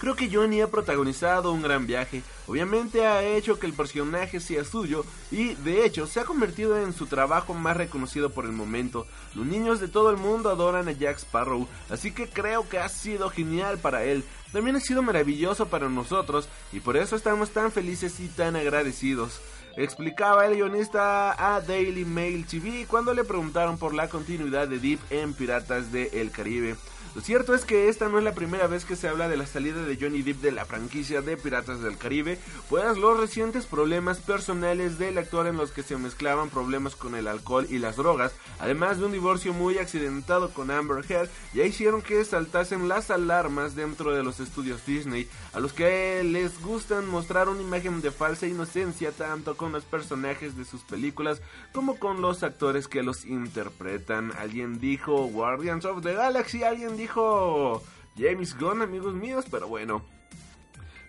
Creo que Johnny ha protagonizado un gran viaje. Obviamente ha hecho que el personaje sea suyo y de hecho se ha convertido en su trabajo más reconocido por el momento. Los niños de todo el mundo adoran a Jack Sparrow, así que creo que ha sido genial para él. También ha sido maravilloso para nosotros y por eso estamos tan felices y tan agradecidos. Explicaba el guionista a Daily Mail TV cuando le preguntaron por la continuidad de Deep en Piratas del Caribe. Lo cierto es que esta no es la primera vez que se habla de la salida de Johnny Depp de la franquicia de Piratas del Caribe, pues los recientes problemas personales del actor en los que se mezclaban problemas con el alcohol y las drogas, además de un divorcio muy accidentado con Amber Heard, ya hicieron que saltasen las alarmas dentro de los estudios Disney, a los que les gustan mostrar una imagen de falsa inocencia tanto con los personajes de sus películas como con los actores que los interpretan. Alguien dijo Guardians of the Galaxy, alguien dijo James Gunn, amigos míos, pero bueno.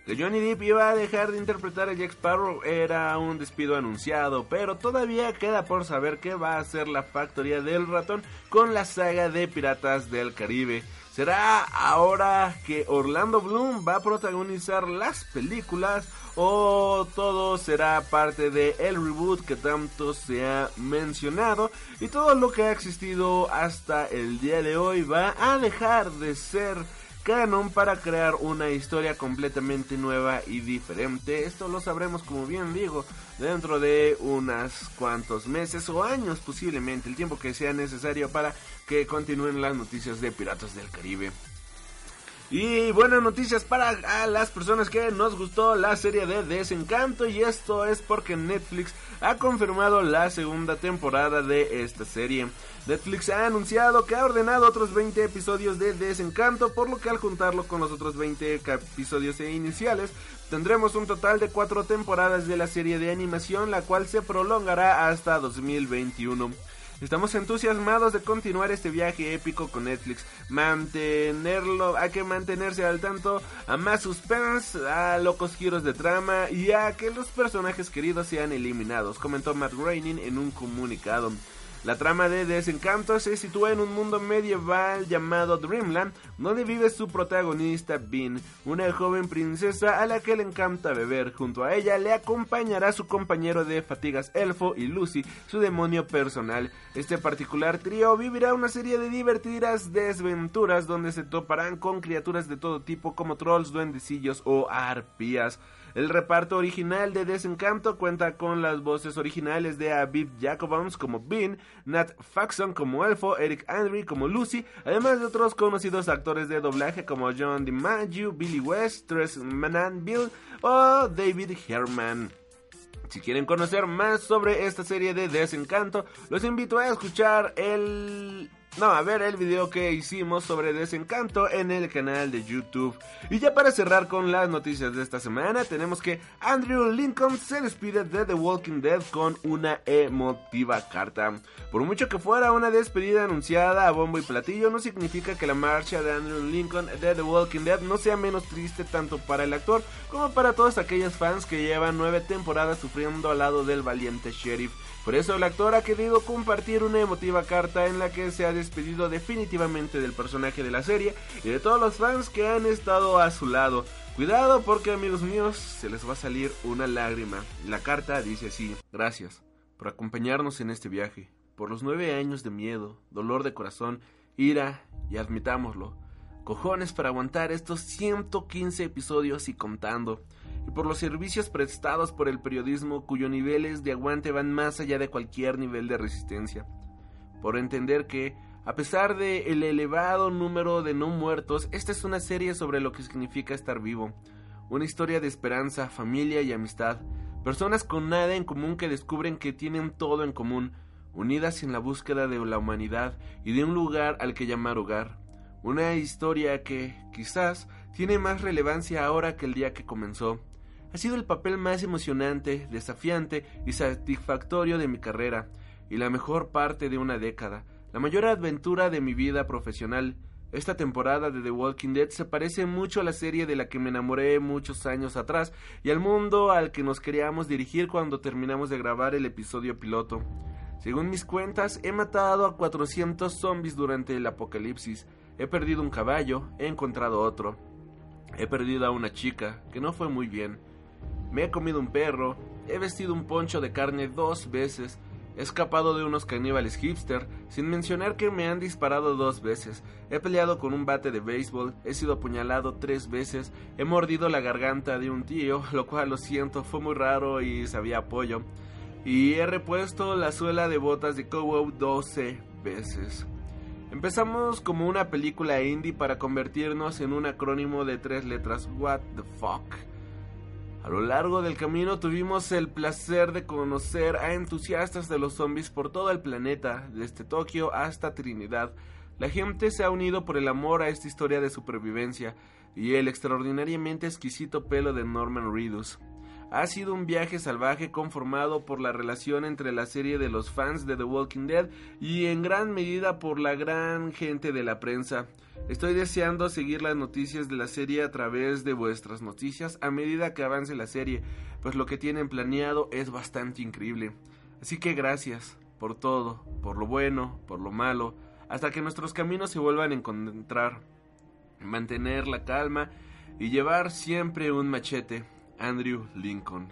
Que Johnny Depp iba a dejar de interpretar a Jack Sparrow era un despido anunciado, pero todavía queda por saber qué va a hacer la factoría del ratón con la saga de Piratas del Caribe. ¿Será ahora que Orlando Bloom va a protagonizar las películas o todo será parte de reboot que tanto se ha mencionado y todo lo que ha existido hasta el día de hoy va a dejar de ser canon para crear una historia completamente nueva y diferente. Esto lo sabremos, como bien digo, dentro de unos cuantos meses o años posiblemente, el tiempo que sea necesario para que continúen las noticias de Piratas del Caribe. Y buenas noticias para las personas que nos gustó la serie de Desencanto y esto es porque Netflix ha confirmado la segunda temporada de esta serie. Netflix ha anunciado que ha ordenado otros 20 episodios de Desencanto, por lo que al juntarlo con los otros 20 episodios iniciales, tendremos un total de 4 temporadas de la serie de animación, la cual se prolongará hasta 2021. Estamos entusiasmados de continuar este viaje épico con Netflix. Mantenerlo, hay que mantenerse al tanto a más suspense, a locos giros de trama y a que los personajes queridos sean eliminados, comentó Matt Groening en un comunicado. La trama de Desencanto se sitúa en un mundo medieval llamado Dreamland, donde vive su protagonista Bean, una joven princesa a la que le encanta beber. Junto a ella le acompañará su compañero de fatigas Elfo y Lucy, su demonio personal. Este particular trío vivirá una serie de divertidas desventuras donde se toparán con criaturas de todo tipo como trolls, duendecillos o arpías. El reparto original de Desencanto cuenta con las voces originales de Aviv Jacobams como Bean, Nat Faxon como Elfo, Eric Henry como Lucy, además de otros conocidos actores de doblaje como John DiMaggio, Billy West, Tres Mananville o David Herman. Si quieren conocer más sobre esta serie de Desencanto, los invito a escuchar el no, a ver el video que hicimos sobre Desencanto en el canal de YouTube. Y ya para cerrar con las noticias de esta semana, tenemos que Andrew Lincoln se despide de The Walking Dead con una emotiva carta. Por mucho que fuera una despedida anunciada a bombo y platillo, no significa que la marcha de Andrew Lincoln de The Walking Dead no sea menos triste tanto para el actor como para todos aquellos fans que llevan nueve temporadas sufriendo al lado del valiente sheriff. Por eso el actor ha querido compartir una emotiva carta en la que se ha despedido definitivamente del personaje de la serie y de todos los fans que han estado a su lado. Cuidado porque amigos míos se les va a salir una lágrima. La carta dice así, gracias por acompañarnos en este viaje, por los nueve años de miedo, dolor de corazón, ira y admitámoslo, cojones para aguantar estos 115 episodios y contando y por los servicios prestados por el periodismo cuyo niveles de aguante van más allá de cualquier nivel de resistencia. Por entender que, a pesar de el elevado número de no muertos, esta es una serie sobre lo que significa estar vivo. Una historia de esperanza, familia y amistad. Personas con nada en común que descubren que tienen todo en común, unidas en la búsqueda de la humanidad y de un lugar al que llamar hogar. Una historia que, quizás, tiene más relevancia ahora que el día que comenzó ha sido el papel más emocionante, desafiante y satisfactorio de mi carrera, y la mejor parte de una década, la mayor aventura de mi vida profesional. Esta temporada de The Walking Dead se parece mucho a la serie de la que me enamoré muchos años atrás y al mundo al que nos queríamos dirigir cuando terminamos de grabar el episodio piloto. Según mis cuentas, he matado a 400 zombies durante el apocalipsis. He perdido un caballo, he encontrado otro. He perdido a una chica, que no fue muy bien. Me he comido un perro, he vestido un poncho de carne dos veces, he escapado de unos caníbales hipster, sin mencionar que me han disparado dos veces, he peleado con un bate de béisbol, he sido apuñalado tres veces, he mordido la garganta de un tío, lo cual lo siento, fue muy raro y sabía apoyo, y he repuesto la suela de botas de Cowow 12 veces. Empezamos como una película indie para convertirnos en un acrónimo de tres letras, What the fuck. A lo largo del camino tuvimos el placer de conocer a entusiastas de los zombies por todo el planeta, desde Tokio hasta Trinidad. La gente se ha unido por el amor a esta historia de supervivencia y el extraordinariamente exquisito pelo de Norman Reedus. Ha sido un viaje salvaje conformado por la relación entre la serie de los fans de The Walking Dead y en gran medida por la gran gente de la prensa. Estoy deseando seguir las noticias de la serie a través de vuestras noticias a medida que avance la serie, pues lo que tienen planeado es bastante increíble. Así que gracias por todo, por lo bueno, por lo malo, hasta que nuestros caminos se vuelvan a encontrar. Mantener la calma y llevar siempre un machete. Andrew Lincoln.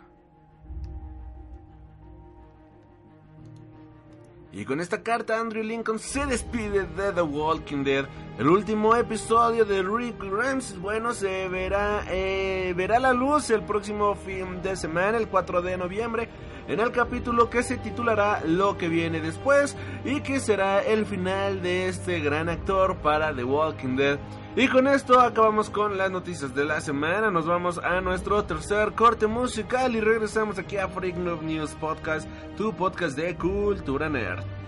Y con esta carta Andrew Lincoln se despide de The Walking Dead. El último episodio de Rick Grimes, bueno, se verá, eh, verá la luz el próximo fin de semana, el 4 de noviembre, en el capítulo que se titulará Lo que viene después y que será el final de este gran actor para The Walking Dead. Y con esto acabamos con las noticias de la semana. Nos vamos a nuestro tercer corte musical y regresamos aquí a Freak Noob News Podcast, tu podcast de cultura nerd.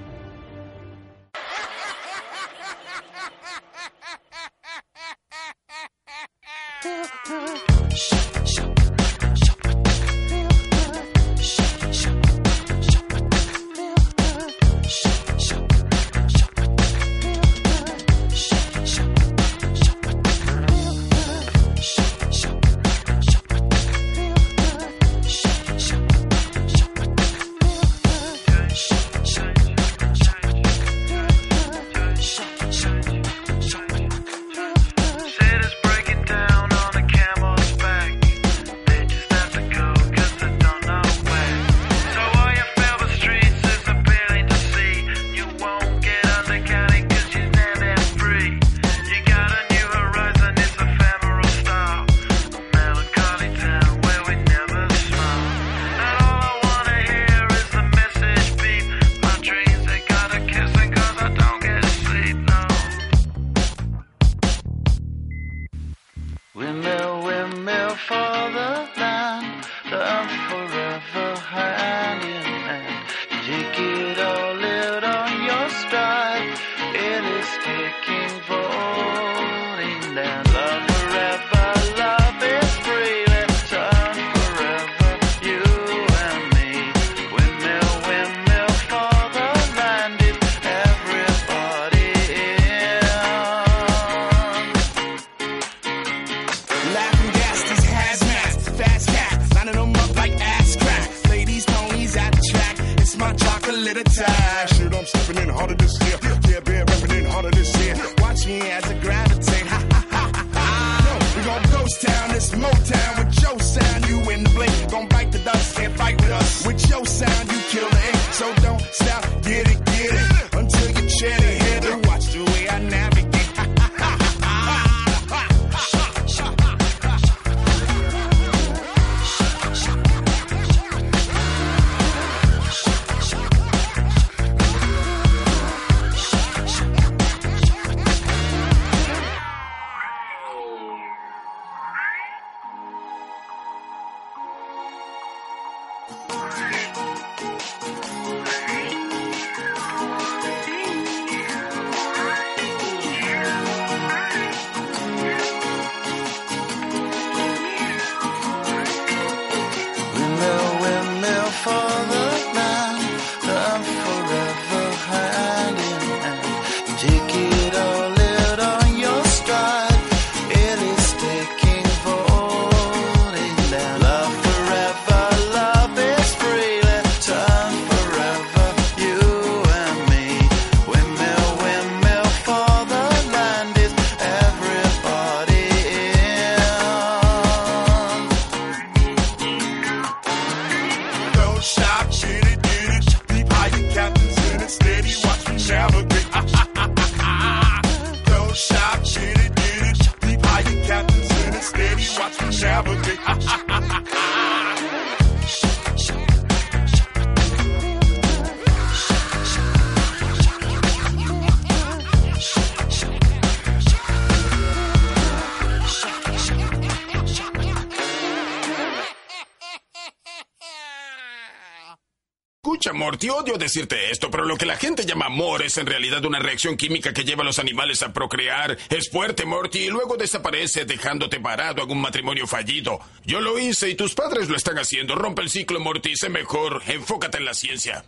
Morty, odio decirte esto, pero lo que la gente llama amor es en realidad una reacción química que lleva a los animales a procrear. Es fuerte, Morty, y luego desaparece dejándote parado en un matrimonio fallido. Yo lo hice y tus padres lo están haciendo. Rompe el ciclo, Morty, sé mejor. Enfócate en la ciencia.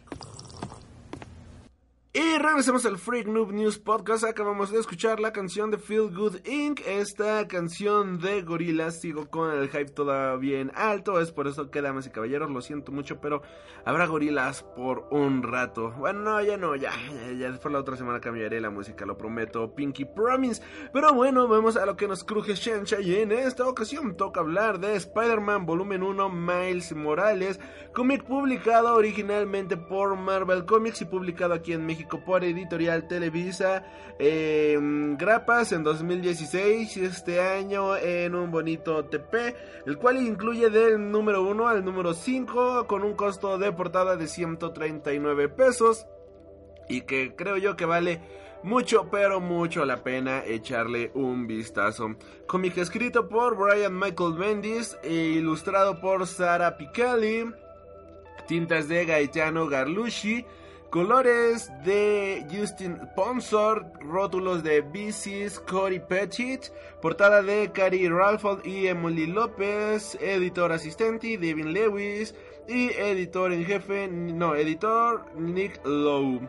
Y regresamos al Freak Noob News Podcast. Acabamos de escuchar la canción de Feel Good Inc. Esta canción de Gorillaz. Sigo con el hype todavía en alto. Es por eso que, damas y caballeros, lo siento mucho, pero habrá Gorillaz por un rato. Bueno, no, ya no, ya. Ya, ya después la otra semana cambiaré la música, lo prometo. Pinky Promise. Pero bueno, vamos a lo que nos cruje Shancha. Y en esta ocasión toca hablar de Spider-Man Volumen 1 Miles Morales. Cómic publicado originalmente por Marvel Comics y publicado aquí en México por Editorial Televisa. eh, grapas en 2016 y este año en un bonito TP, el cual incluye del número 1 al número 5 con un costo de portada de 139 pesos y que creo yo que vale mucho, pero mucho la pena echarle un vistazo. Cómic escrito por Brian Michael Bendis e ilustrado por Sara Picali. Tintas de Gaetano Garlucci. Colores de Justin Ponsor, rótulos de BC's Cory Pettit, portada de Cary Ralford y Emily López, editor asistente Devin Lewis y editor en jefe, no, editor Nick Lowe.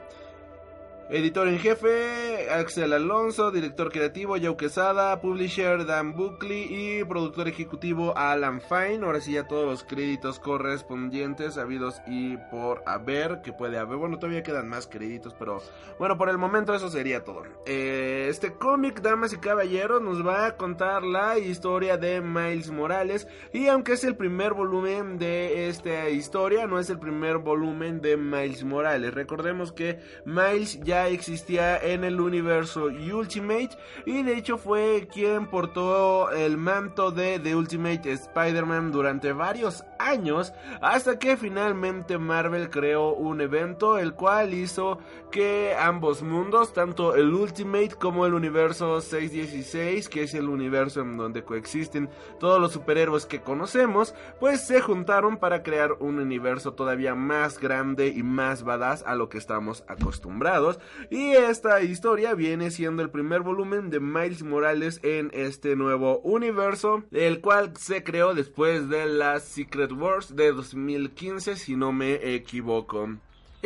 Editor en jefe, Axel Alonso, director creativo, Joe Quesada, publisher Dan Buckley y productor ejecutivo Alan Fine. Ahora sí ya todos los créditos correspondientes habidos y por haber, que puede haber. Bueno, todavía quedan más créditos, pero bueno, por el momento eso sería todo. Eh, este cómic, damas y caballeros, nos va a contar la historia de Miles Morales. Y aunque es el primer volumen de esta historia, no es el primer volumen de Miles Morales. Recordemos que Miles ya existía en el universo Ultimate y de hecho fue quien portó el manto de The Ultimate Spider-Man durante varios años hasta que finalmente Marvel creó un evento el cual hizo que ambos mundos, tanto el Ultimate como el universo 616, que es el universo en donde coexisten todos los superhéroes que conocemos, pues se juntaron para crear un universo todavía más grande y más badass a lo que estamos acostumbrados. Y esta historia viene siendo el primer volumen de Miles Morales en este nuevo universo, el cual se creó después de la Secret Wars de 2015, si no me equivoco.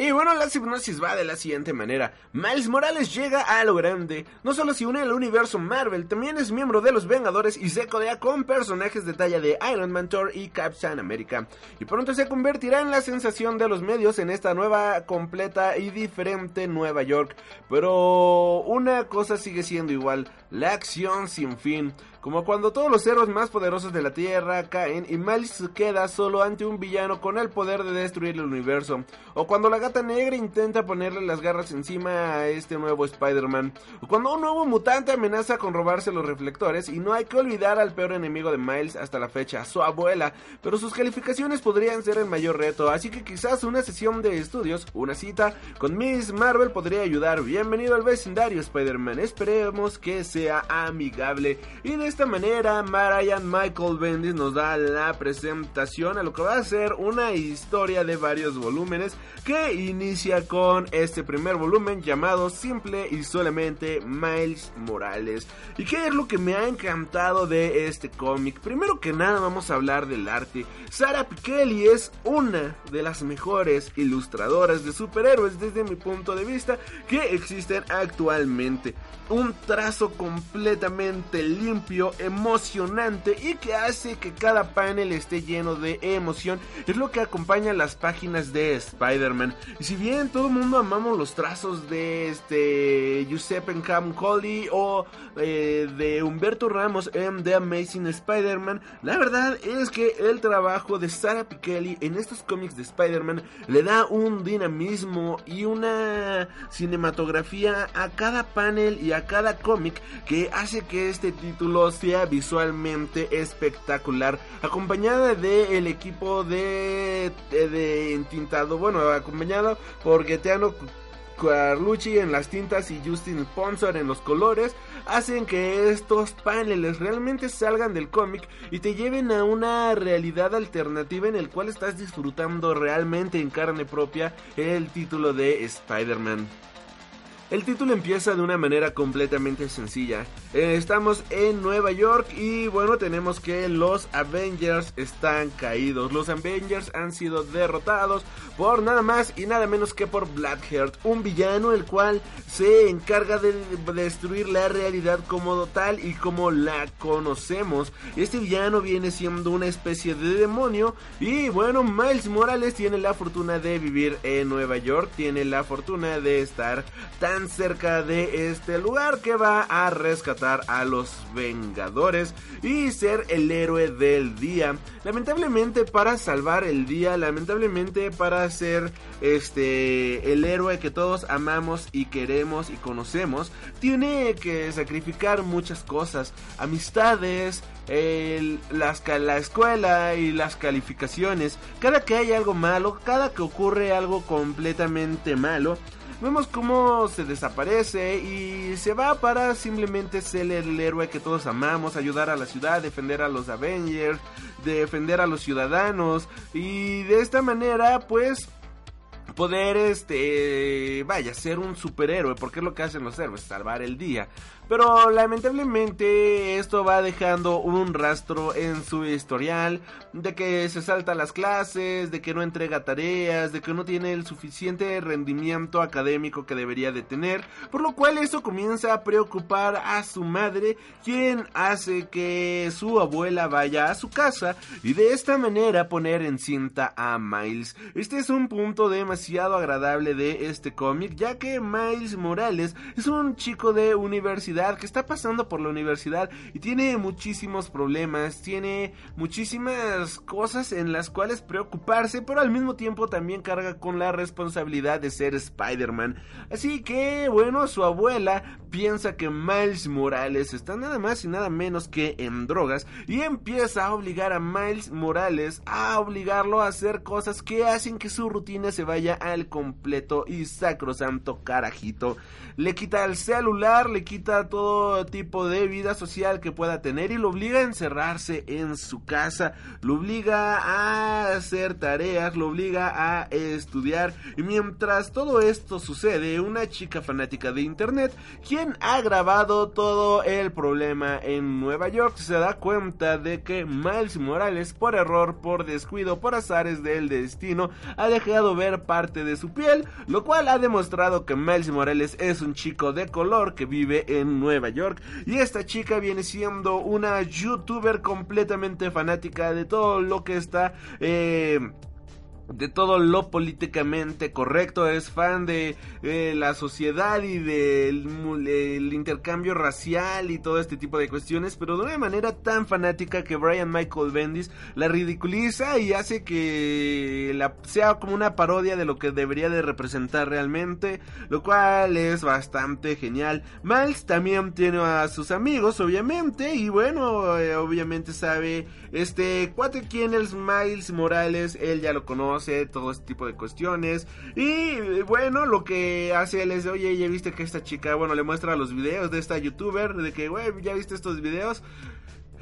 Y bueno, la hipnosis va de la siguiente manera. Miles Morales llega a lo grande. No solo se une al universo Marvel, también es miembro de los Vengadores y se codea con personajes de talla de Iron Man, Thor y Captain America. Y pronto se convertirá en la sensación de los medios en esta nueva, completa y diferente Nueva York. Pero una cosa sigue siendo igual, la acción sin fin. Como cuando todos los héroes más poderosos de la Tierra caen y Miles queda solo ante un villano con el poder de destruir el universo. O cuando la gata negra intenta ponerle las garras encima a este nuevo Spider-Man. O cuando un nuevo mutante amenaza con robarse los reflectores y no hay que olvidar al peor enemigo de Miles hasta la fecha, su abuela. Pero sus calificaciones podrían ser el mayor reto, así que quizás una sesión de estudios, una cita con Miss Marvel podría ayudar. Bienvenido al vecindario Spider-Man, esperemos que sea amigable. Y de esta manera, Marian Michael Bendis nos da la presentación a lo que va a ser una historia de varios volúmenes que inicia con este primer volumen llamado Simple y solamente Miles Morales. ¿Y qué es lo que me ha encantado de este cómic? Primero que nada vamos a hablar del arte. Sara Pichelli es una de las mejores ilustradoras de superhéroes desde mi punto de vista que existen actualmente. Un trazo completamente limpio, emocionante y que hace que cada panel esté lleno de emoción. Es lo que acompaña las páginas de Spider-Man. Y si bien todo el mundo amamos los trazos de este Giuseppe Camcolli o eh, de Humberto Ramos en The Amazing Spider-Man, la verdad es que el trabajo de Sara Pichelli en estos cómics de Spider-Man le da un dinamismo y una cinematografía a cada panel y a cada cómic que hace que este título visualmente espectacular acompañada del el equipo de, de, de entintado bueno acompañado por Gaetano Carlucci en las tintas y Justin Sponsor en los colores hacen que estos paneles realmente salgan del cómic y te lleven a una realidad alternativa en el cual estás disfrutando realmente en carne propia el título de Spider-Man. El título empieza de una manera completamente sencilla. Eh, estamos en Nueva York y bueno, tenemos que los Avengers están caídos. Los Avengers han sido derrotados por nada más y nada menos que por Blackheart, un villano el cual se encarga de destruir la realidad como tal y como la conocemos. Este villano viene siendo una especie de demonio y bueno, Miles Morales tiene la fortuna de vivir en Nueva York, tiene la fortuna de estar tan cerca de este lugar que va a rescatar a los Vengadores y ser el héroe del día. Lamentablemente para salvar el día, lamentablemente para ser este el héroe que todos amamos y queremos y conocemos, tiene que sacrificar muchas cosas, amistades, las, la escuela y las calificaciones. Cada que hay algo malo, cada que ocurre algo completamente malo, vemos cómo se desaparece y se va para simplemente ser el héroe que todos amamos, ayudar a la ciudad, defender a los Avengers, defender a los ciudadanos. Y de esta manera pues poder este vaya ser un superhéroe porque es lo que hacen los héroes salvar el día pero lamentablemente esto va dejando un rastro en su historial de que se salta las clases, de que no entrega tareas, de que no tiene el suficiente rendimiento académico que debería de tener, por lo cual eso comienza a preocupar a su madre, quien hace que su abuela vaya a su casa y de esta manera poner en cinta a Miles. Este es un punto demasiado agradable de este cómic, ya que Miles Morales es un chico de universidad que está pasando por la universidad y tiene muchísimos problemas, tiene muchísimas cosas en las cuales preocuparse, pero al mismo tiempo también carga con la responsabilidad de ser Spider-Man. Así que, bueno, su abuela piensa que Miles Morales está nada más y nada menos que en drogas y empieza a obligar a Miles Morales a obligarlo a hacer cosas que hacen que su rutina se vaya al completo y sacrosanto carajito. Le quita el celular, le quita todo tipo de vida social que pueda tener y lo obliga a encerrarse en su casa, lo obliga a hacer tareas, lo obliga a estudiar. Y mientras todo esto sucede, una chica fanática de internet, quien ha grabado todo el problema en Nueva York, se da cuenta de que Miles Morales, por error, por descuido, por azares del destino, ha dejado ver parte de su piel, lo cual ha demostrado que Miles Morales es un chico de color que vive en Nueva York. Y esta chica viene siendo una youtuber completamente fanática de todo lo que está eh, de todo lo políticamente correcto, es fan de eh, la sociedad y del el intercambio racial y todo este tipo de cuestiones, pero de una manera tan fanática que Brian Michael Bendis la ridiculiza y hace que la, sea como una parodia de lo que debería de representar realmente, lo cual es bastante genial. Miles también tiene a sus amigos, obviamente, y bueno, eh, obviamente sabe este cuate quién es Miles Morales, él ya lo conoce todo este tipo de cuestiones. Y bueno, lo que hace él es, oye, ya viste que esta chica, bueno, le muestra los videos de esta youtuber, de que, güey, ya viste estos videos.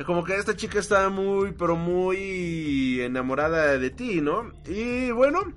Como que esta chica está muy, pero muy enamorada de ti, ¿no? Y bueno,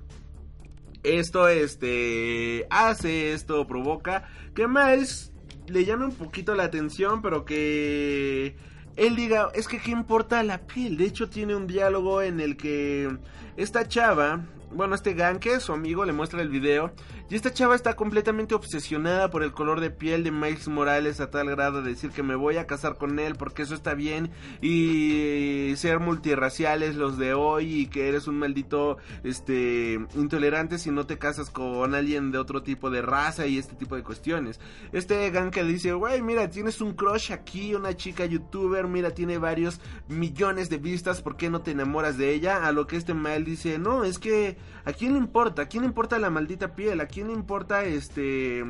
esto, este, hace esto, provoca que Miles le llame un poquito la atención, pero que él diga, es que qué importa la piel. De hecho, tiene un diálogo en el que esta chava, bueno, este Ganke, su amigo, le muestra el video y esta chava está completamente obsesionada por el color de piel de Miles Morales a tal grado de decir que me voy a casar con él porque eso está bien y ser multirraciales los de hoy y que eres un maldito este intolerante si no te casas con alguien de otro tipo de raza y este tipo de cuestiones. Este Ganke dice, güey, mira, tienes un crush aquí, una chica youtuber, mira, tiene varios millones de vistas, ¿por qué no te enamoras de ella? A lo que este Miles dice, no, es que ¿a quién le importa? ¿A quién le importa la maldita piel? ¿A quién le importa este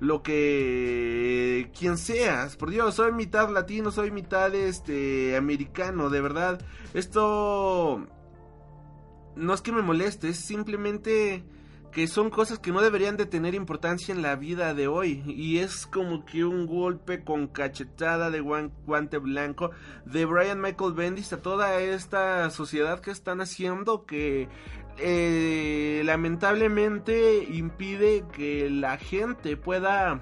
lo que quien seas. Por Dios, soy mitad latino, soy mitad este americano, de verdad. Esto no es que me moleste, es simplemente que son cosas que no deberían de tener importancia en la vida de hoy y es como que un golpe con cachetada de guante blanco de Brian Michael Bendis a toda esta sociedad que están haciendo que eh, lamentablemente impide que la gente pueda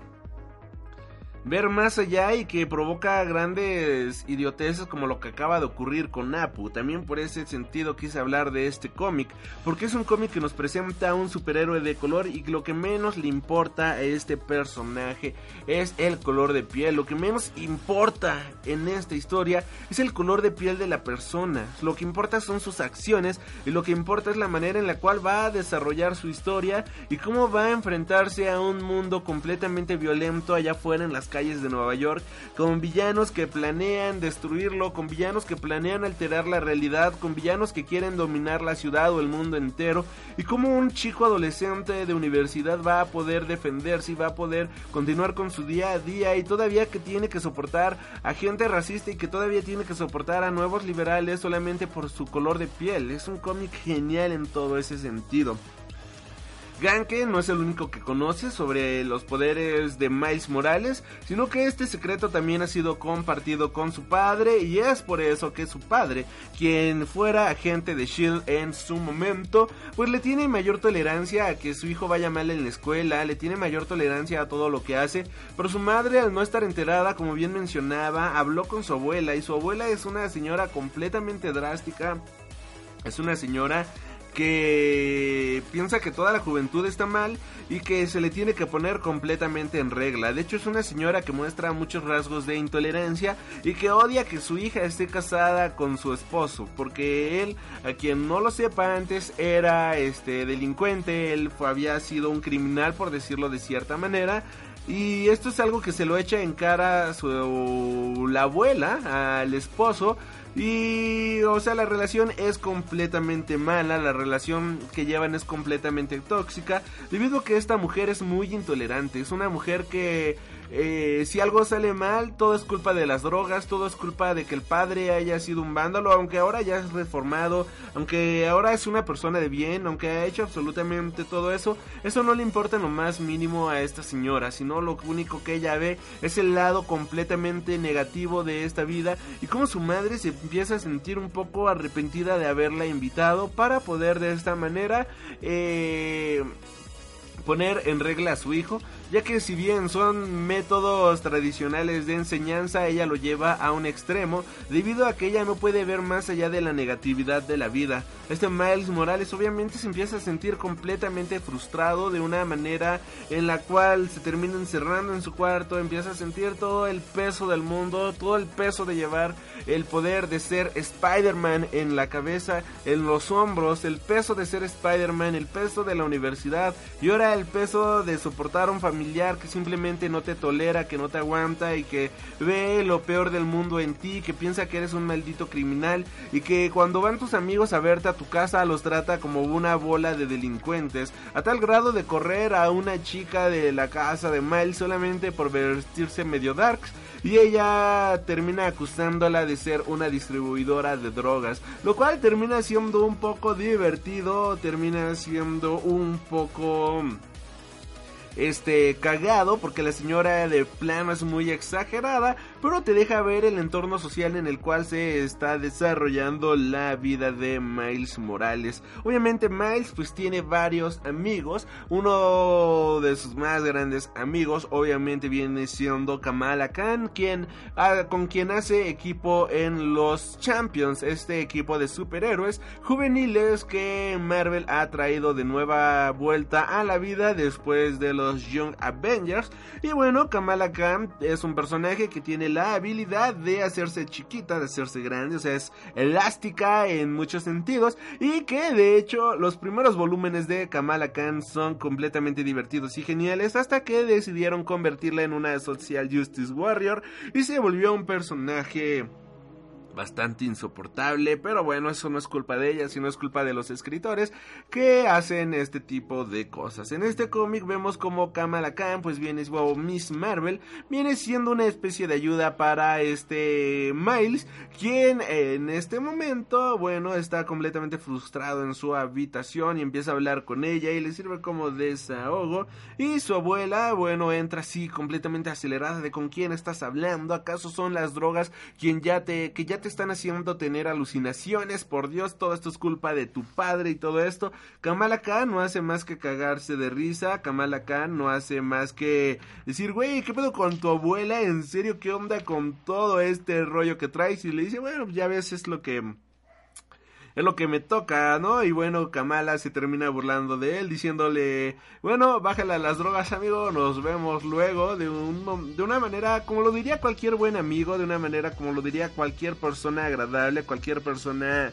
ver más allá y que provoca grandes idioteces como lo que acaba de ocurrir con Apu. También por ese sentido quise hablar de este cómic, porque es un cómic que nos presenta a un superhéroe de color y lo que menos le importa a este personaje es el color de piel. Lo que menos importa en esta historia es el color de piel de la persona. Lo que importa son sus acciones y lo que importa es la manera en la cual va a desarrollar su historia y cómo va a enfrentarse a un mundo completamente violento allá afuera en las calles de Nueva York, con villanos que planean destruirlo, con villanos que planean alterar la realidad, con villanos que quieren dominar la ciudad o el mundo entero, y como un chico adolescente de universidad va a poder defenderse y va a poder continuar con su día a día y todavía que tiene que soportar a gente racista y que todavía tiene que soportar a nuevos liberales solamente por su color de piel. Es un cómic genial en todo ese sentido. Ganke no es el único que conoce sobre los poderes de Miles Morales, sino que este secreto también ha sido compartido con su padre y es por eso que su padre, quien fuera agente de Shield en su momento, pues le tiene mayor tolerancia a que su hijo vaya mal en la escuela, le tiene mayor tolerancia a todo lo que hace, pero su madre al no estar enterada, como bien mencionaba, habló con su abuela y su abuela es una señora completamente drástica, es una señora que piensa que toda la juventud está mal y que se le tiene que poner completamente en regla. De hecho es una señora que muestra muchos rasgos de intolerancia y que odia que su hija esté casada con su esposo, porque él, a quien no lo sepa antes, era este delincuente, él había sido un criminal por decirlo de cierta manera Y esto es algo que se lo echa en cara su, la abuela al esposo. Y, o sea, la relación es completamente mala, la relación que llevan es completamente tóxica, debido a que esta mujer es muy intolerante, es una mujer que eh, si algo sale mal, todo es culpa de las drogas, todo es culpa de que el padre haya sido un vándalo, aunque ahora ya es reformado, aunque ahora es una persona de bien, aunque ha hecho absolutamente todo eso, eso no le importa en lo más mínimo a esta señora, sino lo único que ella ve es el lado completamente negativo de esta vida y como su madre se empieza a sentir un poco arrepentida de haberla invitado para poder de esta manera eh, poner en regla a su hijo ya que si bien son métodos tradicionales de enseñanza, ella lo lleva a un extremo debido a que ella no puede ver más allá de la negatividad de la vida. Este Miles Morales obviamente se empieza a sentir completamente frustrado de una manera en la cual se termina encerrando en su cuarto, empieza a sentir todo el peso del mundo, todo el peso de llevar el poder de ser Spider-Man en la cabeza, en los hombros, el peso de ser Spider-Man, el peso de la universidad y ahora el peso de soportar un familiar que simplemente no te tolera, que no te aguanta y que ve lo peor del mundo en ti, que piensa que eres un maldito criminal y que cuando van tus amigos a verte a tu casa los trata como una bola de delincuentes, a tal grado de correr a una chica de la casa de Miles solamente por vestirse medio darks. Y ella termina acusándola de ser una distribuidora de drogas, lo cual termina siendo un poco divertido, termina siendo un poco este cagado porque la señora de plano es muy exagerada, pero te deja ver el entorno social en el cual se está desarrollando la vida de Miles Morales. Obviamente Miles pues tiene varios amigos, uno de sus más grandes amigos obviamente viene siendo Kamala Khan, quien ah, con quien hace equipo en los Champions, este equipo de superhéroes juveniles que Marvel ha traído de nueva vuelta a la vida después de los Young Avengers. Y bueno, Kamala Khan es un personaje que tiene la habilidad de hacerse chiquita, de hacerse grande, o sea, es elástica en muchos sentidos. Y que de hecho los primeros volúmenes de Kamala Khan son completamente divertidos y geniales hasta que decidieron convertirla en una Social Justice Warrior y se volvió un personaje bastante insoportable, pero bueno, eso no es culpa de ella, sino es culpa de los escritores que hacen este tipo de cosas. En este cómic vemos como Kamala Khan, pues viene, wow, Miss Marvel, viene siendo una especie de ayuda para este Miles, quien en este momento, bueno, está completamente frustrado en su habitación y empieza a hablar con ella y le sirve como desahogo. Y su abuela, bueno, entra así completamente acelerada de con quién estás hablando, acaso son las drogas quien ya te, que ya te están haciendo tener alucinaciones, por Dios, todo esto es culpa de tu padre y todo esto. Kamala Khan no hace más que cagarse de risa, Kamala Khan no hace más que decir, güey, ¿qué pedo con tu abuela? ¿En serio qué onda con todo este rollo que traes? Y le dice, bueno, ya ves, es lo que es lo que me toca, ¿no? Y bueno, Kamala se termina burlando de él, diciéndole, bueno, bájale a las drogas, amigo, nos vemos luego, de, un, de una manera, como lo diría cualquier buen amigo, de una manera como lo diría cualquier persona agradable, cualquier persona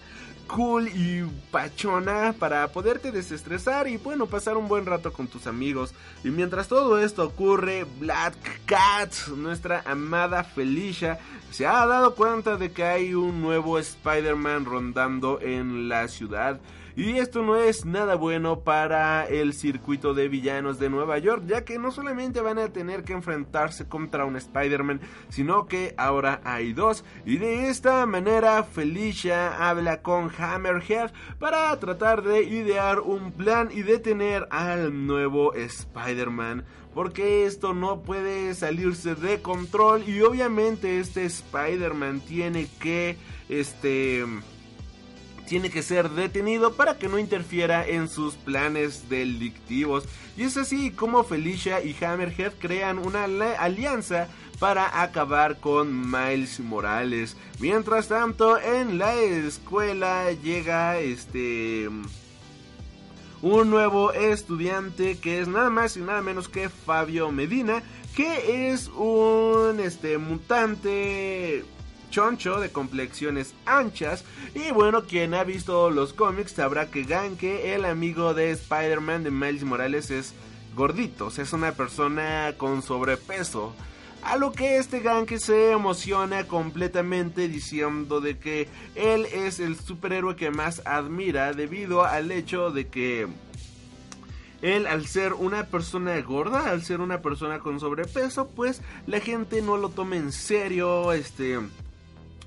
cool y pachona para poderte desestresar y bueno, pasar un buen rato con tus amigos. Y mientras todo esto ocurre, Black Cat, nuestra amada Felicia, se ha dado cuenta de que hay un nuevo Spider-Man rondando en la ciudad. Y esto no es nada bueno para el circuito de villanos de Nueva York, ya que no solamente van a tener que enfrentarse contra un Spider-Man, sino que ahora hay dos. Y de esta manera Felicia habla con Hammerhead para tratar de idear un plan y detener al nuevo Spider-Man porque esto no puede salirse de control y obviamente este Spider-Man tiene que este tiene que ser detenido para que no interfiera en sus planes delictivos. Y es así como Felicia y Hammerhead crean una alianza para acabar con Miles Morales. Mientras tanto, en la escuela llega este un nuevo estudiante que es nada más y nada menos que Fabio Medina, que es un este mutante choncho de complexiones anchas. Y bueno, quien ha visto los cómics sabrá que Ganke, el amigo de Spider-Man de Miles Morales, es gordito, o sea, es una persona con sobrepeso. A lo que este Ganke se emociona completamente diciendo de que él es el superhéroe que más admira debido al hecho de que él al ser una persona gorda, al ser una persona con sobrepeso, pues la gente no lo toma en serio, este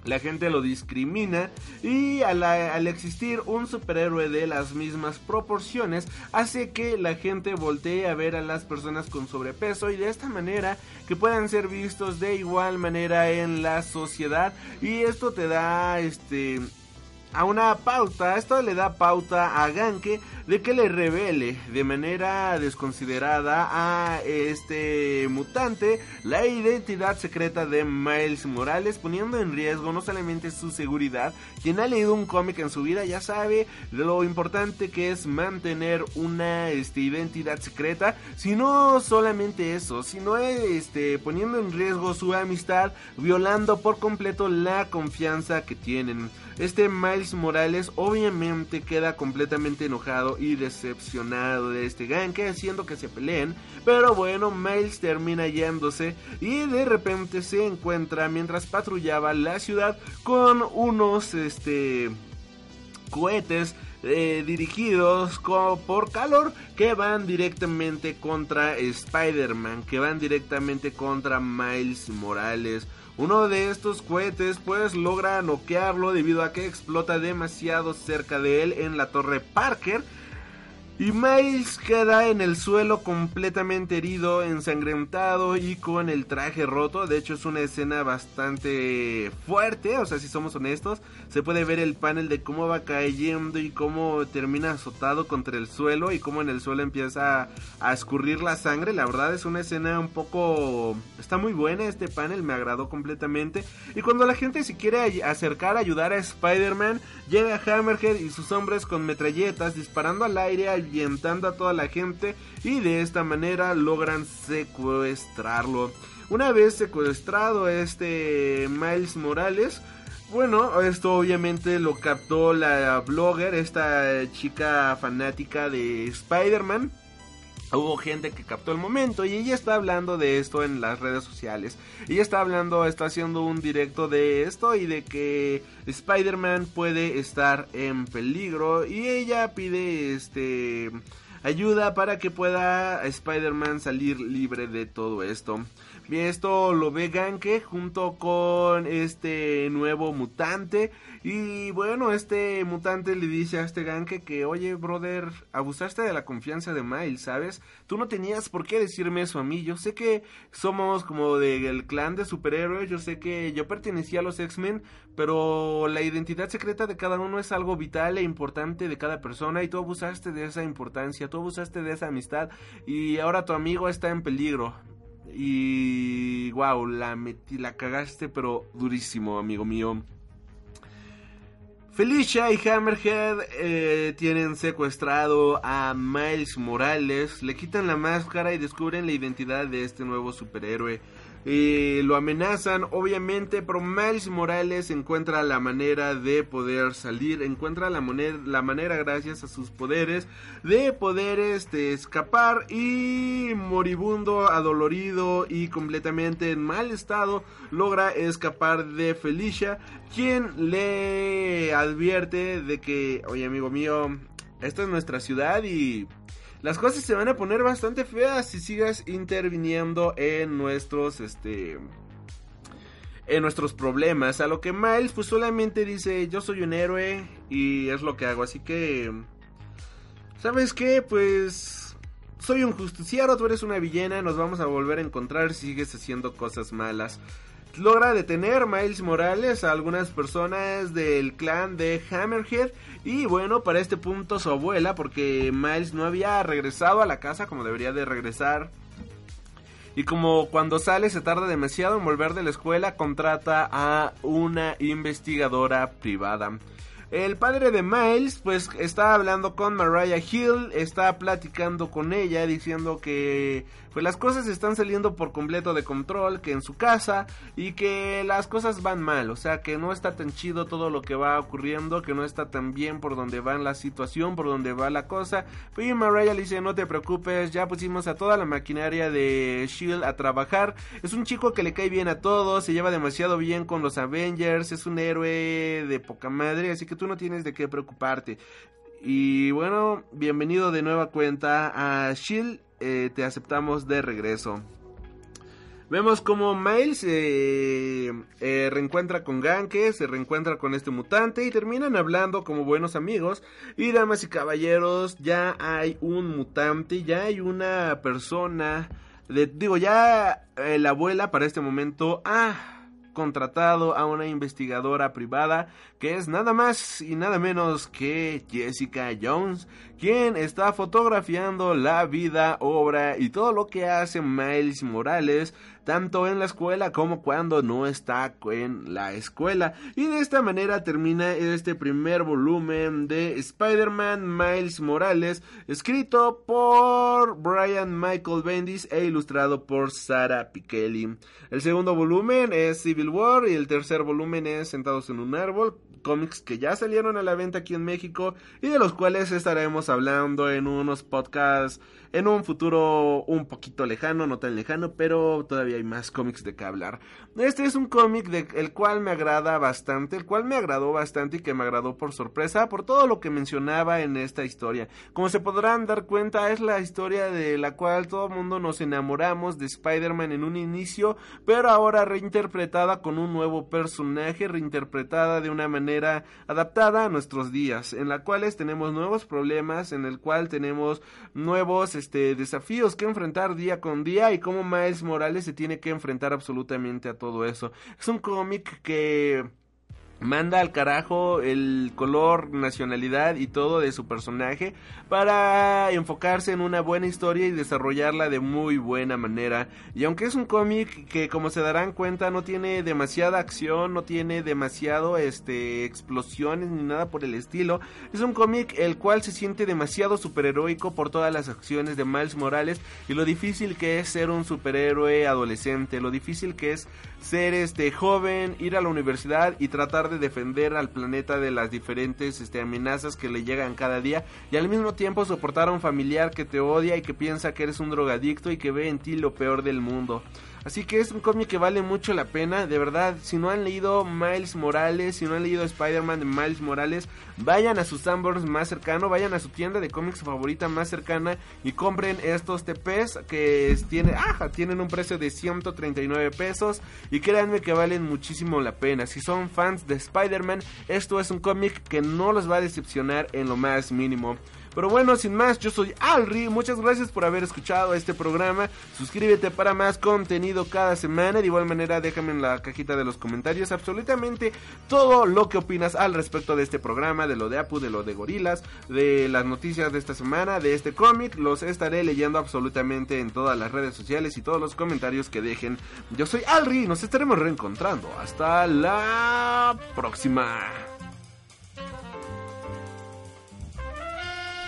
la gente lo discrimina y al, existir un superhéroe de las mismas proporciones hace que la gente voltee a ver a las personas con sobrepeso y de esta manera que puedan ser vistos de igual manera en la sociedad. Y esto te da este a una pauta, esto le da pauta a Ganke de que le revele de manera desconsiderada a este mutante la identidad secreta de Miles Morales, poniendo en riesgo no solamente su seguridad, quien ha leído un cómic en su vida ya sabe lo importante que es mantener una este, identidad secreta, sino solamente eso, sino este, poniendo en riesgo su amistad, violando por completo la confianza que tienen. Este Miles Morales obviamente queda completamente enojado y decepcionado de este ganke haciendo que se peleen, pero bueno, Miles termina yéndose y de repente se encuentra mientras patrullaba la ciudad con unos este cohetes eh, dirigidos por calor que van directamente contra Spider-Man, que van directamente contra Miles Morales. Uno de estos cohetes pues logra noquearlo debido a que explota demasiado cerca de él en la torre Parker. Y Miles queda en el suelo completamente herido, ensangrentado y con el traje roto. De hecho es una escena bastante fuerte, o sea si somos honestos. Se puede ver el panel de cómo va cayendo y cómo termina azotado contra el suelo y cómo en el suelo empieza a escurrir la sangre. La verdad es una escena un poco... Está muy buena este panel, me agradó completamente. Y cuando la gente se quiere acercar a ayudar a Spider-Man, llega Hammerhead y sus hombres con metralletas disparando al aire ahuyentando a toda la gente y de esta manera logran secuestrarlo. Una vez secuestrado este Miles Morales, bueno, esto obviamente lo captó la blogger, esta chica fanática de Spider-Man. Hubo gente que captó el momento y ella está hablando de esto en las redes sociales. Ella está hablando, está haciendo un directo de esto y de que Spider-Man puede estar en peligro y ella pide este ayuda para que pueda Spider-Man salir libre de todo esto. Esto lo ve Ganke junto con este nuevo mutante. Y bueno, este mutante le dice a este Ganke que, oye, brother, abusaste de la confianza de Miles, ¿sabes? Tú no tenías por qué decirme eso a mí. Yo sé que somos como del clan de superhéroes. Yo sé que yo pertenecía a los X-Men. Pero la identidad secreta de cada uno es algo vital e importante de cada persona. Y tú abusaste de esa importancia. Tú abusaste de esa amistad. Y ahora tu amigo está en peligro. Y wow, la metí, la cagaste, pero durísimo, amigo mío. Felicia y Hammerhead eh, tienen secuestrado a Miles Morales, le quitan la máscara y descubren la identidad de este nuevo superhéroe. Eh, lo amenazan, obviamente, pero Miles Morales encuentra la manera de poder salir, encuentra la, la manera gracias a sus poderes de poder este, escapar y moribundo, adolorido y completamente en mal estado logra escapar de Felicia, quien le advierte de que, oye amigo mío, esta es nuestra ciudad y las cosas se van a poner bastante feas si sigas interviniendo en nuestros, este, en nuestros problemas. A lo que Miles pues solamente dice, yo soy un héroe y es lo que hago. Así que, ¿sabes qué? Pues soy un justiciero, tú eres una villana, nos vamos a volver a encontrar si sigues haciendo cosas malas logra detener Miles Morales a algunas personas del clan de Hammerhead y bueno, para este punto su abuela, porque Miles no había regresado a la casa como debería de regresar. Y como cuando sale se tarda demasiado en volver de la escuela, contrata a una investigadora privada. El padre de Miles, pues está hablando con Mariah Hill, está platicando con ella, diciendo que pues las cosas están saliendo por completo de control, que en su casa y que las cosas van mal, o sea que no está tan chido todo lo que va ocurriendo, que no está tan bien por donde va la situación, por donde va la cosa. Y Mariah le dice, no te preocupes, ya pusimos a toda la maquinaria de Shield a trabajar. Es un chico que le cae bien a todos, se lleva demasiado bien con los Avengers, es un héroe de poca madre, así que tú no tienes de qué preocuparte. Y bueno, bienvenido de nueva cuenta a Shield eh, te aceptamos de regreso. Vemos como Miles se eh, reencuentra con Ganke, se reencuentra con este mutante y terminan hablando como buenos amigos. Y damas y caballeros, ya hay un mutante, ya hay una persona, de, digo, ya eh, la abuela para este momento ha contratado a una investigadora privada que es nada más y nada menos que Jessica Jones, quien está fotografiando la vida, obra y todo lo que hace Miles Morales tanto en la escuela como cuando no está en la escuela. Y de esta manera termina este primer volumen de Spider-Man Miles Morales, escrito por Brian Michael Bendis e ilustrado por Sarah Pikeli. El segundo volumen es Civil War y el tercer volumen es Sentados en un árbol, cómics que ya salieron a la venta aquí en México y de los cuales estaremos hablando en unos podcasts en un futuro un poquito lejano, no tan lejano, pero todavía hay más cómics de que hablar. Este es un cómic del cual me agrada bastante, el cual me agradó bastante y que me agradó por sorpresa por todo lo que mencionaba en esta historia. Como se podrán dar cuenta, es la historia de la cual todo el mundo nos enamoramos de Spider-Man en un inicio, pero ahora reinterpretada con un nuevo personaje, reinterpretada de una manera adaptada a nuestros días, en la cuales tenemos nuevos problemas, en el cual tenemos nuevos este, desafíos que enfrentar día con día y cómo Miles Morales se tiene que enfrentar absolutamente a todo eso. Es un cómic que manda al carajo el color, nacionalidad y todo de su personaje para enfocarse en una buena historia y desarrollarla de muy buena manera. Y aunque es un cómic que como se darán cuenta no tiene demasiada acción, no tiene demasiado este explosiones ni nada por el estilo, es un cómic el cual se siente demasiado superheroico por todas las acciones de Miles Morales y lo difícil que es ser un superhéroe adolescente, lo difícil que es ser este joven, ir a la universidad y tratar de defender al planeta de las diferentes este, amenazas que le llegan cada día y al mismo tiempo soportar a un familiar que te odia y que piensa que eres un drogadicto y que ve en ti lo peor del mundo. Así que es un cómic que vale mucho la pena, de verdad. Si no han leído Miles Morales, si no han leído Spider-Man de Miles Morales, vayan a su Sanborns más cercano, vayan a su tienda de cómics favorita más cercana y compren estos TPs que tiene, tienen un precio de 139 pesos y créanme que valen muchísimo la pena. Si son fans de Spider-Man, esto es un cómic que no los va a decepcionar en lo más mínimo. Pero bueno, sin más, yo soy Alri. Muchas gracias por haber escuchado este programa. Suscríbete para más contenido cada semana. De igual manera, déjame en la cajita de los comentarios absolutamente todo lo que opinas al respecto de este programa, de lo de Apu, de lo de Gorilas, de las noticias de esta semana, de este cómic. Los estaré leyendo absolutamente en todas las redes sociales y todos los comentarios que dejen. Yo soy Alri. Nos estaremos reencontrando. Hasta la próxima.